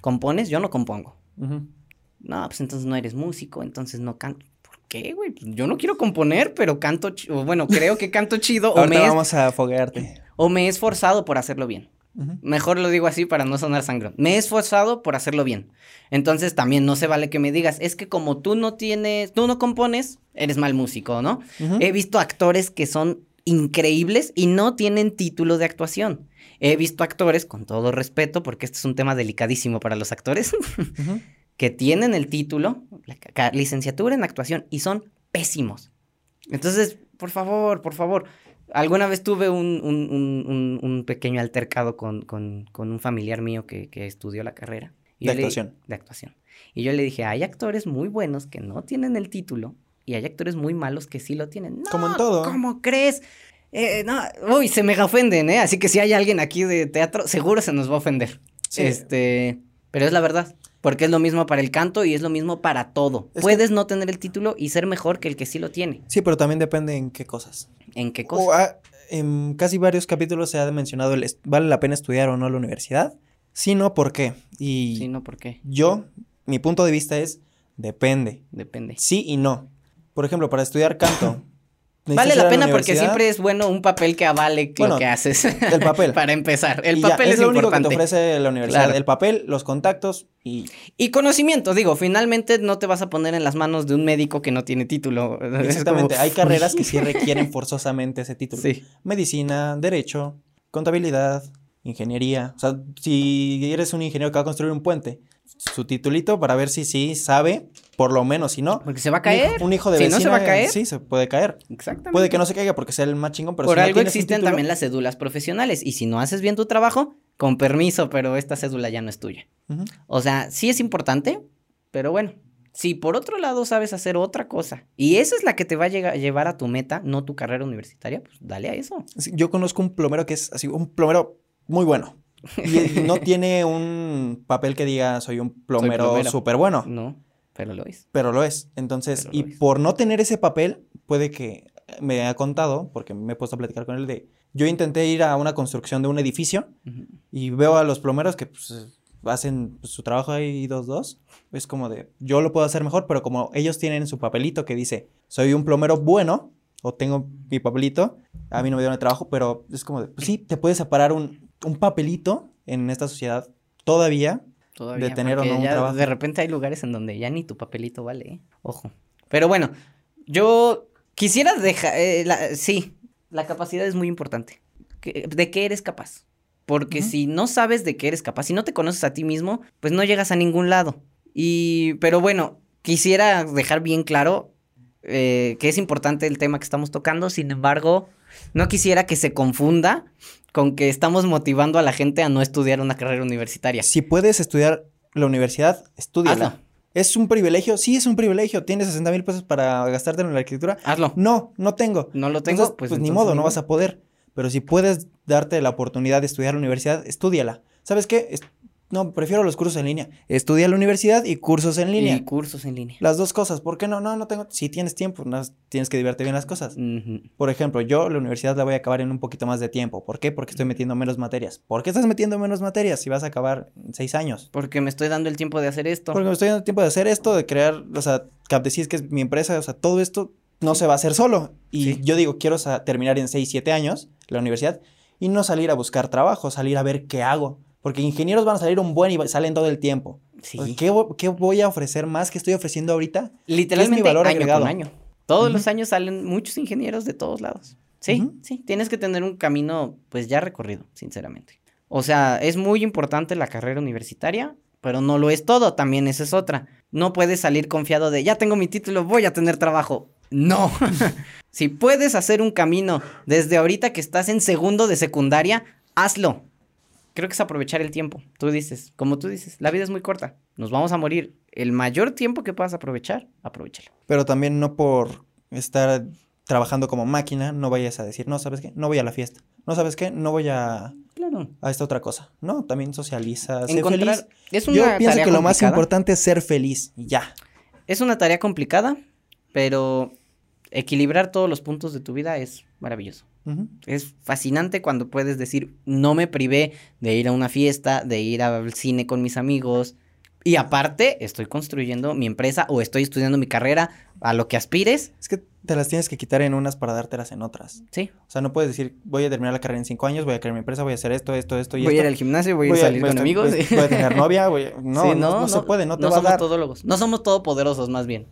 B: ¿compones? Yo no compongo. No, pues entonces no eres músico, entonces no canto. ¿Por qué, güey? Yo no quiero componer, pero canto, bueno, creo que canto chido o me,
A: vamos a foguearte.
B: o me he esforzado por hacerlo bien. Mejor lo digo así para no sonar sangrón. Me he esforzado por hacerlo bien. Entonces también no se vale que me digas, es que como tú no tienes, tú no compones, eres mal músico, ¿no? He visto actores que son increíbles y no tienen título de actuación. He visto actores, con todo respeto, porque este es un tema delicadísimo para los actores,
A: Ujú. [laughs]
B: que tienen el título, la licenciatura en actuación, y son pésimos. Entonces, por favor, por favor. Alguna vez tuve un, un- un- un- pequeño altercado con, con- con un familiar mío que, que estudió la carrera. Y
A: De
B: yo le-
A: actuación.
B: de actuación. Y yo le dije, hay actores muy buenos que no tienen el título y hay actores muy malos que sí lo tienen. No,
A: Como en todo.
B: ¿Cómo crees? Eh, no, uy, se mega ofenden, ¿eh? Así que si hay alguien aquí de teatro, seguro se nos va a ofender.
A: Sí.
B: Este, pero es la verdad. Porque es lo mismo para el canto y es lo mismo para todo.
A: Es que-
B: Puedes no tener el título y ser mejor que el que sí lo tiene.
A: Sí, pero también depende en qué cosas.
B: ¿En qué
A: O,
B: cosa?
A: ah, en casi varios capítulos se ha mencionado el vale la pena estudiar o no la universidad. Si no, ¿por qué? Y
B: Sí, no, ¿por qué?
A: yo, mi punto de vista es depende.
B: Depende.
A: Sí y no. Por ejemplo, para estudiar canto.
B: Vale la pena porque siempre es bueno un papel que avale
A: Bueno,
B: lo que haces.
A: el papel. [laughs]
B: para empezar. El
A: y ya,
B: papel es,
A: lo único que te ofrece la universidad.
B: Claro.
A: El papel, los contactos y
B: Y conocimiento, digo, finalmente no te vas a poner en las manos de un médico que no tiene título. [laughs] Es como-
A: exactamente. Hay [laughs] carreras que sí requieren forzosamente ese título.
B: Sí.
A: Medicina, derecho, contabilidad, ingeniería. O sea, si eres un ingeniero que va a construir un puente, su titulito para ver si sí sabe, por lo menos, si no.
B: Porque se va a caer.
A: Un hijo de
B: Si no, se va a caer.
A: Sí, se puede caer.
B: Exactamente.
A: Puede que no se caiga porque sea el más chingón, pero
B: Por
A: si
B: algo existen
A: título-
B: también las cédulas profesionales. Y si no haces bien tu trabajo, con permiso, pero esta cédula ya no es tuya. O sea, sí es importante, pero bueno. Si por otro lado sabes hacer otra cosa y esa es la que te va a llega- llevar a tu meta, no tu carrera universitaria, pues dale a eso.
A: Yo conozco un plomero que es así, un plomero muy bueno. Y no [laughs] tiene un papel que diga soy un plomero
B: plomero.
A: súper bueno,
B: No, pero lo es.
A: pero lo es. Entonces,
B: lo
A: y
B: es.
A: por no tener ese papel, puede que me ha contado, porque me he puesto a platicar con él de, yo intenté ir a una construcción de un edificio y veo a los plomeros que pues, hacen pues, su trabajo ahí dos, dos. Es como de, yo lo puedo hacer mejor, pero como ellos tienen su papelito que dice, soy un plomero bueno, o tengo mi papelito, a mí no me dieron el trabajo, pero es como de, pues sí, te puedes separar un, un papelito en esta sociedad todavía.
B: Todavía,
A: de tener o no un
B: ya
A: trabajo.
B: De repente hay lugares en donde ya ni tu papelito vale, ¿eh? Ojo. Pero bueno, yo quisiera dejar, sí, la capacidad es muy importante. ¿Qué- ¿De qué eres capaz? Porque si no sabes de qué eres capaz, si no te conoces a ti mismo, pues no llegas a ningún lado. Y, pero bueno, quisiera dejar bien claro eh, que es importante el tema que estamos tocando, sin embargo, no quisiera que se confunda con que estamos motivando a la gente a no estudiar una carrera universitaria.
A: Si puedes estudiar la universidad, estudiala.
B: Hazlo.
A: ¿Es un privilegio? Sí, es un privilegio. ¿Tienes 60 mil pesos para gastártelo en la arquitectura?
B: Hazlo.
A: No, no tengo.
B: No lo tengo,
A: Entonces,
B: pues,
A: pues, ni modo,
B: ni
A: no vas a poder. Pero si puedes darte la oportunidad de estudiar la universidad, estudiala. ¿Sabes qué? No, prefiero los cursos en línea. Estudia la universidad y cursos en línea.
B: Y cursos en línea.
A: Las dos cosas. ¿Por qué no? No, no tengo. Si tienes tiempo, no, tienes que divertir bien las cosas. Por ejemplo, yo la universidad la voy a acabar en un poquito más de tiempo. ¿Por qué? Porque estoy metiendo menos materias. ¿Por qué estás metiendo menos materias si vas a acabar en seis años?
B: Porque me estoy dando el tiempo de hacer esto.
A: Porque me estoy dando el tiempo de hacer esto, de crear, o sea, Capdecis, que es mi empresa, o sea, todo esto no se va a hacer solo. Y yo digo, quiero terminar en seis, siete años la universidad y no salir a buscar trabajo, salir a ver qué hago. Porque ingenieros van a salir un buen y salen todo el tiempo. Sí. ¿Qué, voy a ofrecer más que estoy ofreciendo ahorita?
B: Literalmente mi valor año agregado? con año. Todos los años salen muchos ingenieros de todos lados. Sí, sí, tienes que tener un camino pues ya recorrido, sinceramente. O sea, es muy importante la carrera universitaria, pero no lo es todo, también esa es otra. No puedes salir confiado de, ya tengo mi título, voy a tener trabajo. No. [laughs] si puedes hacer un camino desde ahorita que estás en segundo de secundaria, hazlo creo que es aprovechar el tiempo. Tú dices, como tú dices, la vida es muy corta, nos vamos a morir. El mayor tiempo que puedas aprovechar, aprovechalo.
A: Pero también no por estar trabajando como máquina, no vayas a decir, no, ¿sabes qué? No voy a la fiesta. No, ¿sabes qué? No voy a... Claro. A esta otra cosa. No, también socializa, sé feliz. Es una Yo pienso que lo más importante es ser feliz ya.
B: Es una tarea complicada, pero equilibrar todos los puntos de tu vida es maravilloso. Es fascinante cuando puedes decir, no me privé de ir a una fiesta, de ir al cine con mis amigos. Y aparte, estoy construyendo mi empresa o estoy estudiando mi carrera a lo que aspires.
A: Es que te las tienes que quitar en unas para dártelas en otras.
B: Sí.
A: O sea, no puedes decir, voy a terminar la carrera en cinco años, voy a crear mi empresa, voy a hacer esto, esto, esto y
B: voy esto. Voy a ir al gimnasio, voy, a salir con amigos.
A: Voy, a tener [laughs] novia, voy no, no, no, se puede, no te
B: no
A: va
B: somos
A: a dar.
B: todólogos. No somos todopoderosos, más bien.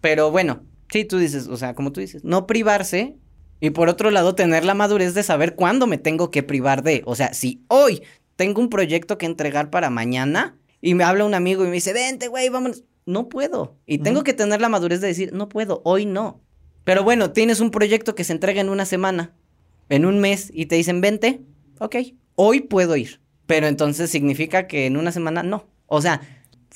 B: Pero bueno, sí, tú dices, o sea, como tú dices, no privarse y por otro lado, tener la madurez de saber cuándo me tengo que privar de. O sea, si hoy tengo un proyecto que entregar para mañana y me habla un amigo y me dice, vente, güey, vámonos. No puedo. Y tengo que tener la madurez de decir, no puedo, hoy no. Pero bueno, tienes un proyecto que se entrega en una semana, en un mes, y te dicen, vente, ok, hoy puedo ir. Pero entonces significa que en una semana no. O sea,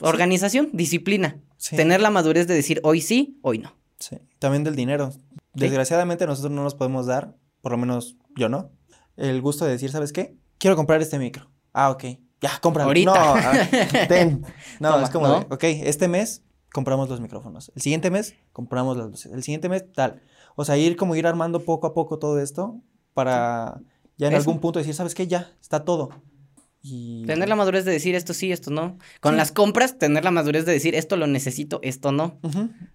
B: organización, disciplina. Tener la madurez de decir, hoy sí, hoy no.
A: Sí, también del dinero. Desgraciadamente nosotros no nos podemos dar, por lo menos yo no, el gusto de decir, ¿sabes qué? Quiero comprar este micro. Ah, ok. Ya, cómpralo.
B: Ahorita.
A: No, [laughs] ten. No, es como, ok, este mes compramos los micrófonos. El siguiente mes compramos las luces. El siguiente mes tal. O sea, ir como ir armando poco a poco todo esto para ya en algún punto decir, ¿sabes qué? Ya, está todo.
B: Tener la madurez de decir esto sí, esto no. Con las compras, tener la madurez de decir esto lo necesito, esto no.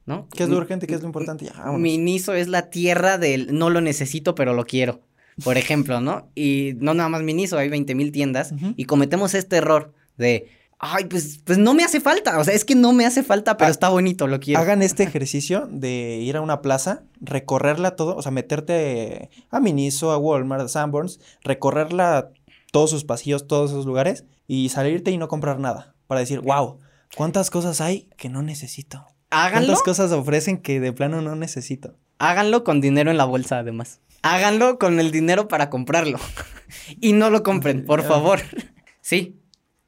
B: ¿No?
A: ¿Qué es lo urgente? ¿Qué es lo importante? Ya,
B: Mi Miniso es la tierra del no lo necesito, pero lo quiero. Por ejemplo, ¿no? Y no nada más Miniso, hay 20 mil tiendas y cometemos este error de ay, pues, pues no me hace falta. O sea, es que no me hace falta, pero está bonito, lo quiero.
A: Hagan este [laughs] ejercicio de ir a una plaza, recorrerla todo, o sea, meterte a Miniso, a Walmart, a Sanborns, recorrerla todos sus pasillos, todos esos lugares y salirte y no comprar nada. Para decir, wow, ¿cuántas cosas hay que no necesito?
B: Háganlo.
A: ¿Cuántas cosas ofrecen que de plano no necesito?
B: Háganlo con dinero en la bolsa, además. Háganlo con el dinero para comprarlo. [laughs] y no lo compren, por favor. sí.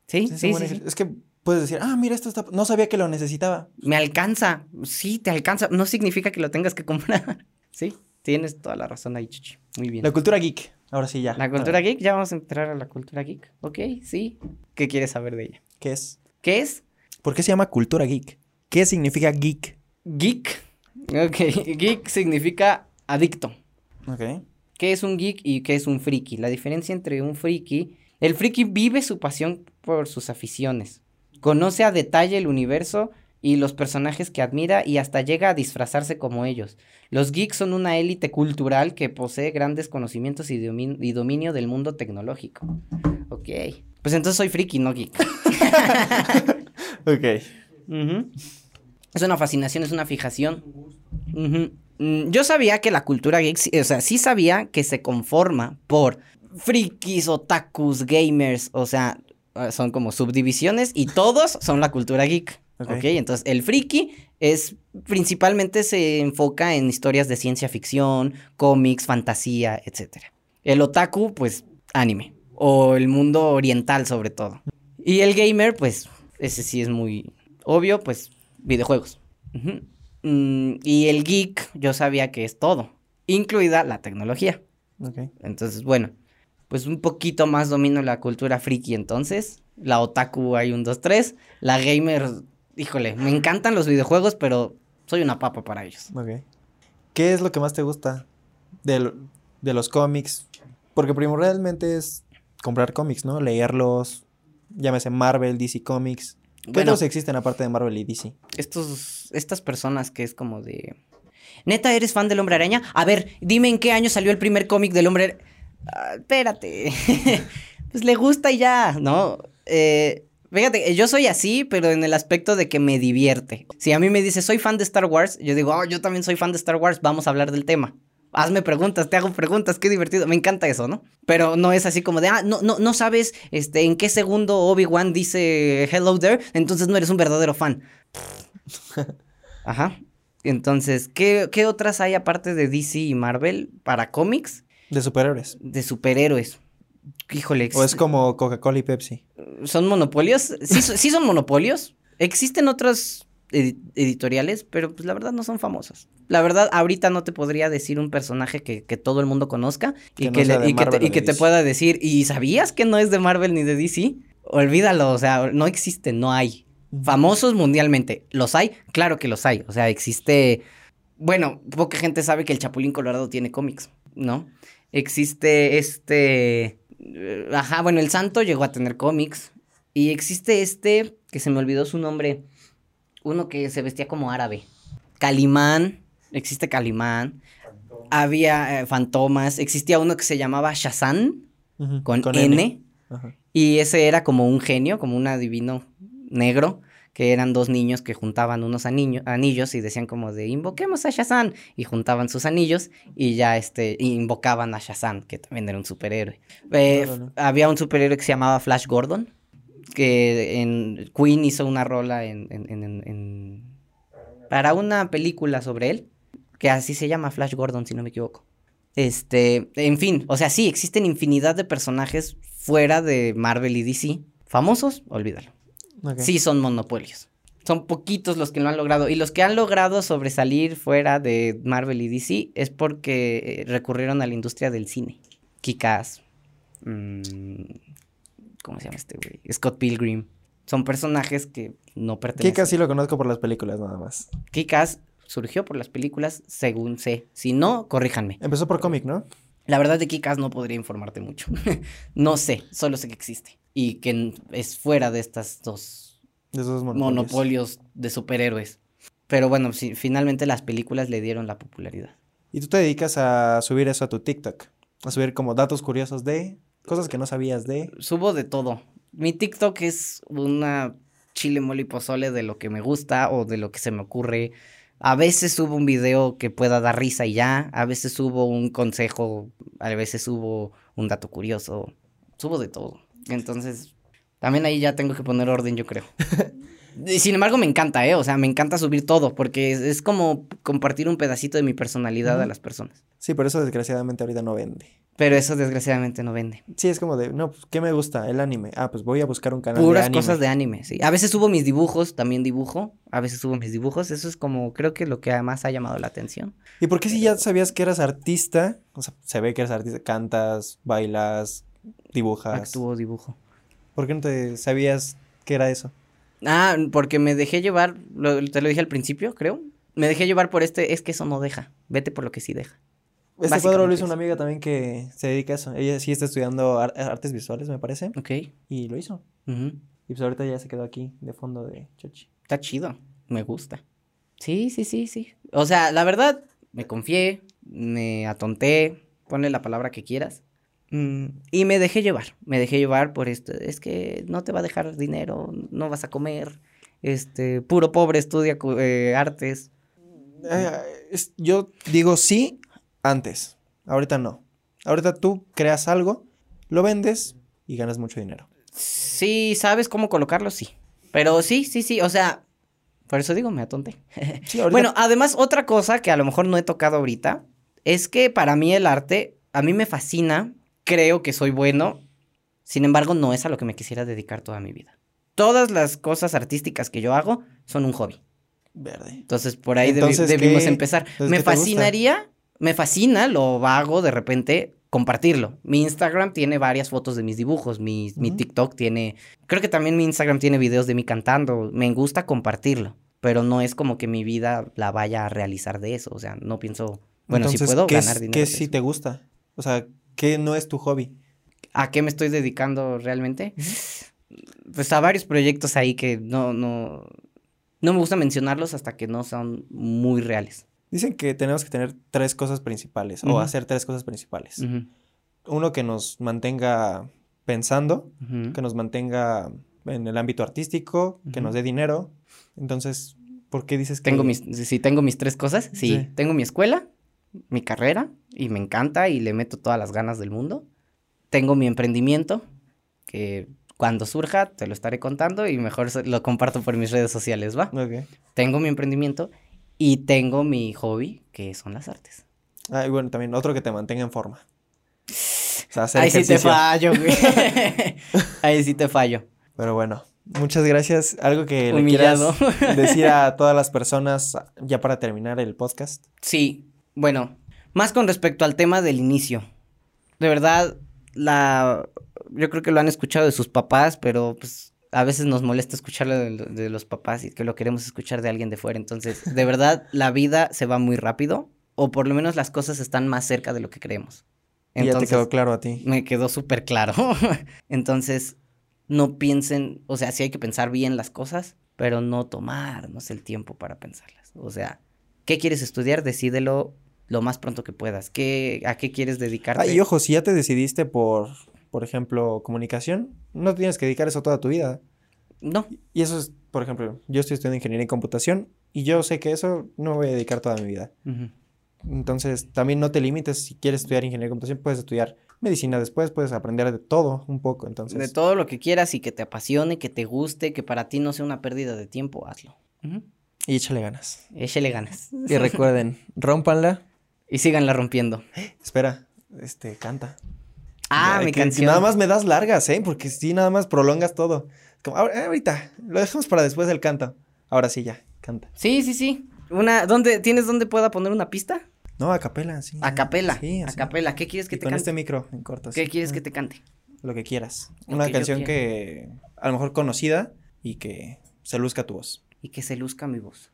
B: Sí, sí, sí,
A: Es que puedes decir, ah, mira, esto está. No sabía que lo necesitaba.
B: Me alcanza. Sí, te alcanza. No significa que lo tengas que comprar. [laughs] sí, tienes toda la razón ahí, Chichi. Muy bien.
A: La cultura geek. Ahora sí, ya.
B: La cultura geek, ya vamos a entrar a la cultura geek. Ok, sí. ¿Qué quieres saber de ella?
A: ¿Qué es?
B: ¿Qué es?
A: ¿Por qué se llama cultura geek? ¿Qué significa geek?
B: Geek. Ok, [laughs] geek significa adicto.
A: Ok.
B: ¿Qué es un geek y qué es un friki? La diferencia entre un friki, el friki vive su pasión por sus aficiones. Conoce a detalle el universo y los personajes que admira y hasta llega a disfrazarse como ellos. Los geeks son una élite cultural que posee grandes conocimientos y, dominio del mundo tecnológico. Ok. Pues entonces soy friki, no geek. [laughs]
A: ok.
B: Es una fascinación, es una fijación. Mm, yo sabía que la cultura geek, o sea, sí sabía que se conforma por frikis, otakus, gamers, o sea, son como subdivisiones y todos son la cultura geek. Ok, entonces el friki es principalmente se enfoca en historias de ciencia ficción, cómics, fantasía, etc. El otaku, pues anime, o el mundo oriental sobre todo. Y el gamer, pues ese sí es muy obvio, pues videojuegos. Mm, y el geek, yo sabía que es todo, incluida la tecnología.
A: Okay.
B: Entonces, bueno, pues un poquito más domino la cultura friki entonces. La otaku hay un 2, 3. La gamer, híjole, me encantan los videojuegos, pero soy una papa para ellos.
A: Ok. ¿Qué es lo que más te gusta de, de los cómics? Porque primordialmente es comprar cómics, ¿no? Leerlos, llámese Marvel, DC Comics. ¿Qué
B: Bueno.
A: otros existen aparte de Marvel y DC?
B: Estos, estas personas que es como de... ¿Neta eres fan del Hombre Araña? A ver, dime en qué año salió el primer cómic del Hombre. Ah, espérate. [laughs] pues le gusta y ya, ¿no? Eh, fíjate, yo soy así, pero en el aspecto de que me divierte. Si a mí me dice, soy fan de Star Wars, yo digo, oh, yo también soy fan de Star Wars, vamos a hablar del tema. Hazme preguntas, te hago preguntas, qué divertido. Me encanta eso, ¿no? Pero no es así como de, ah, no, no, no sabes este, en qué segundo Obi-Wan dice hello there, entonces no eres un verdadero fan. Ajá. Entonces, ¿qué, qué otras hay aparte de DC y Marvel para cómics
A: De superhéroes.
B: de superhéroes? Híjole,
A: O es como Coca-Cola y Pepsi.
B: ¿son monopolios? Sí, sí son monopolios. Existen otras edi- editoriales, pero pues la verdad no son famosas. La verdad, ahorita no te podría decir un personaje que, que todo el mundo conozca y
A: Que
B: que,
A: no
B: le-
A: de
B: y que te, y que te pueda decir, ¿y sabías que no es de Marvel ni de DC? Olvídalo, o sea, no existe, no hay. Famosos mundialmente, ¿los hay? Claro que los hay, o sea, existe... Bueno, poca gente sabe que el Chapulín Colorado tiene cómics, ¿no? Existe este... eh, Ajá, bueno, el Santo llegó a tener cómics. Y existe este, que se me olvidó su nombre, uno que se vestía como árabe. Calimán, existe Calimán. Había eh, fantomas, existía uno que se llamaba Shazam,
A: Ujú,
B: con, N.
A: Ajá.
B: Y ese era como un genio, como un adivino negro, que eran dos niños que juntaban unos anillos y decían como de invoquemos a Shazam y juntaban sus anillos y ya este invocaban a Shazam, que también era un superhéroe. Eh, había un superhéroe que se llamaba Flash Gordon, que en Queen hizo una rola en- en- en- para una película sobre él, que así se llama Flash Gordon, si no me equivoco. Este, en fin, o sea, sí, existen infinidad de personajes fuera de Marvel y DC. Famosos, olvídalo. Sí son monopolios. Son poquitos los que lo han logrado. Y los que han logrado sobresalir fuera de Marvel y DC es porque eh, recurrieron a la industria del cine. Kikas. ¿Cómo se llama este güey? Scott Pilgrim. Son personajes que no pertenecen.
A: Kika sí lo conozco por las películas nada más.
B: Kikas surgió por las películas, según sé. Si no, corríjanme.
A: Empezó por cómic, ¿no?
B: La verdad de Kikas no podría informarte mucho. [laughs] no sé, solo sé que existe. Y que es fuera de estas dos
A: De esos monopolios.
B: monopolios de superhéroes. Pero bueno, sí, finalmente las películas le dieron la popularidad.
A: Y tú te dedicas a subir eso a tu TikTok. A subir como datos curiosos de cosas que no sabías de.
B: Subo de todo. Mi TikTok es una chile mole y pozole de lo que me gusta o de lo que se me ocurre. A veces subo un video que pueda dar risa y ya. A veces subo un consejo. A veces subo un dato curioso. Subo de todo. Entonces, también ahí ya tengo que poner orden, yo creo. [laughs] Y Sin embargo, me encanta, ¿eh? O sea, me encanta subir todo, porque es, es como compartir un pedacito de mi personalidad a las personas.
A: Sí, pero eso desgraciadamente ahorita no vende.
B: Pero eso desgraciadamente no vende.
A: Sí, es como de, no, pues, ¿qué me gusta? El anime. Ah, pues voy a buscar un canal de
B: Puras
A: anime.
B: cosas de anime, sí. A veces subo mis dibujos, también dibujo. A veces subo mis dibujos. Eso es como, creo que lo que además ha llamado la atención.
A: ¿Y por qué si ya sabías que eras artista? O sea, se ve que eres artista, cantas, bailas, dibujas.
B: Actúo, dibujo.
A: ¿Por qué no te sabías que era eso?
B: Ah, porque me dejé llevar, lo- te lo dije al principio, creo. Me dejé llevar por este, es que eso no deja. Vete por lo que sí deja.
A: Este cuadro lo hizo una amiga también que se dedica a eso. Ella sí está estudiando ar- artes visuales, me parece.
B: Ok.
A: Y lo hizo. Y pues ahorita ya se quedó aquí de fondo de Chochi.
B: Está chido. Me gusta. Sí, sí, sí, sí. O sea, la verdad, me confié, me atonté, ponle la palabra que quieras. Mm, y me dejé llevar. Me dejé llevar por esto. Es que no te va a dejar dinero, no vas a comer. Este, puro pobre estudia eh, artes.
A: Eh, es- yo digo sí antes. Ahorita no. Ahorita tú creas algo, lo vendes y ganas mucho dinero.
B: Sí, ¿sabes cómo colocarlo? Sí. Pero sí, sí, sí. O sea, por eso digo, me atonté. [laughs]
A: Sí, ahorita
B: Bueno, además, otra cosa que a lo mejor no he tocado ahorita es que para mí el arte, a mí me fascina, creo que soy bueno, sin embargo, no es a lo que me quisiera dedicar toda mi vida. Todas las cosas artísticas que yo hago son un hobby.
A: verde.
B: Entonces, por ahí debi-
A: Entonces,
B: debimos
A: ¿qué-
B: empezar.
A: entonces,
B: Me
A: gusta?
B: fascinaría, me fascina, lo hago de repente, compartirlo. Mi Instagram tiene varias fotos de mis dibujos, mi, mi. TikTok tiene, creo que también mi Instagram tiene videos de mí cantando, me gusta compartirlo, pero no es como que mi vida la vaya a realizar de eso, o sea, no pienso, bueno, si puedo
A: ¿qué
B: ganar
A: es-
B: dinero.
A: ¿Qué
B: de
A: sí te gusta? O sea, ¿qué no es tu hobby?
B: ¿A qué me estoy dedicando realmente? Pues a varios proyectos ahí que no, no, no me gusta mencionarlos hasta que no son muy reales.
A: Dicen que tenemos que tener tres cosas principales o hacer tres cosas principales. Uno que nos mantenga pensando, que nos mantenga en el ámbito artístico, que nos dé dinero. Entonces, ¿por qué dices que
B: Tengo mis, si tengo mis tres cosas, sí,
A: Sí.
B: tengo mi escuela, mi carrera, y me encanta y le meto todas las ganas del mundo. Tengo mi emprendimiento, que cuando surja te lo estaré contando y mejor lo comparto por mis redes sociales, ¿va?
A: Ok.
B: Tengo mi emprendimiento y tengo mi hobby, que son las artes.
A: Ah, y bueno, también otro que te mantenga en forma. O sea, hacer
B: Ahí sí te fallo, güey. [laughs] Ahí sí te fallo.
A: Pero bueno, muchas gracias. Algo que le
B: Humillado.
A: quieras decir a [laughs] todas las personas ya para terminar el podcast.
B: Sí, bueno, más con respecto al tema del inicio. De verdad, la yo creo que lo han escuchado de sus papás, pero pues a veces nos molesta escucharlo de, de los papás y que lo queremos escuchar de alguien de fuera. Entonces, de [laughs] verdad, la vida se va muy rápido, o por lo menos las cosas están más cerca de lo que creemos.
A: Y ya te
B: Entonces,
A: quedó claro a ti.
B: me quedó súper claro. [laughs] Entonces, no piensen, o sea, sí hay que pensar bien las cosas, pero no tomarnos el tiempo para pensarlas. O sea, ¿qué quieres estudiar? Decídelo lo más pronto que puedas. ¿Qué, ¿A qué quieres dedicarte?
A: Ah, y ojo, si ya te decidiste por, por ejemplo, comunicación, no tienes que dedicar eso toda tu vida.
B: No,
A: Y eso es, por ejemplo, yo estoy estudiando ingeniería en computación y yo sé que eso no me voy a dedicar toda mi vida. Entonces, también no te limites. Si quieres estudiar ingeniería en computación, puedes estudiar medicina después, puedes aprender de todo un poco. Entonces,
B: de todo lo que quieras y que te apasione, que te guste, que para ti no sea una pérdida de tiempo, hazlo.
A: Y échale ganas.
B: Échele ganas.
A: Y recuerden, rómpanla.
B: Y síganla rompiendo.
A: Espera, este, canta.
B: Ah,
A: Ya,
B: mi
A: que- que
B: canción.
A: nada más me das largas, ¿eh? Porque si nada más prolongas todo. Como, "Ah, ahorita, lo dejamos para después del canto. Ahora sí, ya, canta.
B: Sí, sí, sí. Una, ¿dónde, ¿Tienes dónde pueda poner una pista?
A: No, a capela, sí.
B: A capela.
A: Sí,
B: a capela. ¿Qué quieres que
A: Y
B: te
A: con
B: cante?
A: este micro en corto.
B: ¿Qué
A: sí.
B: quieres que
A: Ah,
B: te cante?
A: Lo que quieras.
B: Lo
A: Una
B: que
A: canción que a lo mejor conocida y que se luzca tu voz.
B: Y que se luzca mi voz.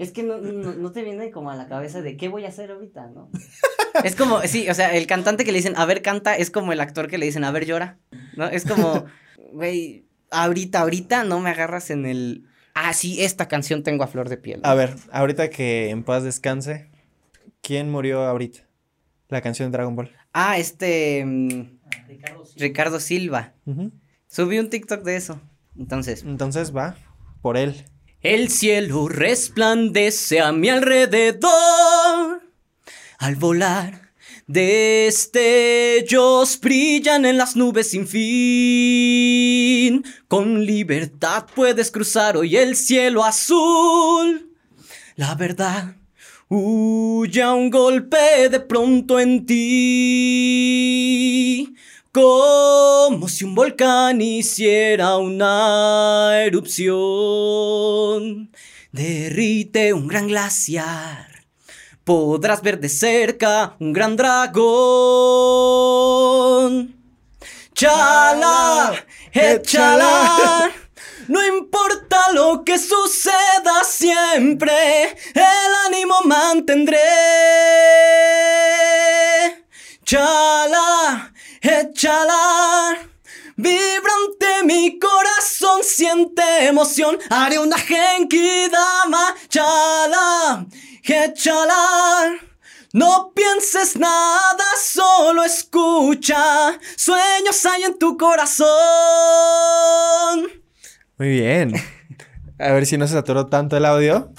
B: Es que no, no, no te viene como a la cabeza de qué voy a hacer ahorita, ¿no? es como, sí, o sea, el cantante que le dicen, a ver, canta, es como el actor que le dicen, a ver, llora. ¿No? Es como, güey, ahorita, ahorita no me agarras en el. Ah, sí, esta canción tengo a flor de piel.
A: A ver, ahorita que en paz descanse, ¿quién murió ahorita? La canción de Dragon Ball.
B: Ah, este. mm, Ricardo Silva. Subí un TikTok de eso. Entonces.
A: Entonces va por él.
B: El cielo resplandece a mi alrededor. Al volar, destellos brillan en las nubes sin fin. Con libertad puedes cruzar hoy el cielo azul. La verdad huye a un golpe de pronto en ti. Como si un volcán hiciera una erupción. Derrite un gran glaciar. Podrás ver de cerca un gran dragón. Chala, échala. No importa lo que suceda siempre, el ánimo mantendré. Chala, échala. Vibrante mi corazón siente emoción. Haré una genki dama. Chala, échala. No pienses nada, solo escucha. Sueños hay en tu corazón.
A: Muy bien. A ver si no se saturó tanto el audio.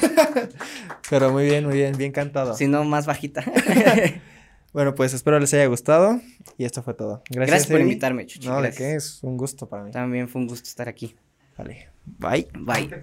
A: [laughs] Pero muy bien, muy bien, bien cantado.
B: Si no, más bajita. [laughs]
A: Bueno, pues espero les haya gustado y esto fue todo. Gracias,
B: Gracias por invitarme, Chuchi.
A: No, ¿de
B: gracias.
A: qué? Es un gusto para mí.
B: También fue un gusto estar aquí.
A: Vale. Bye.
B: Bye.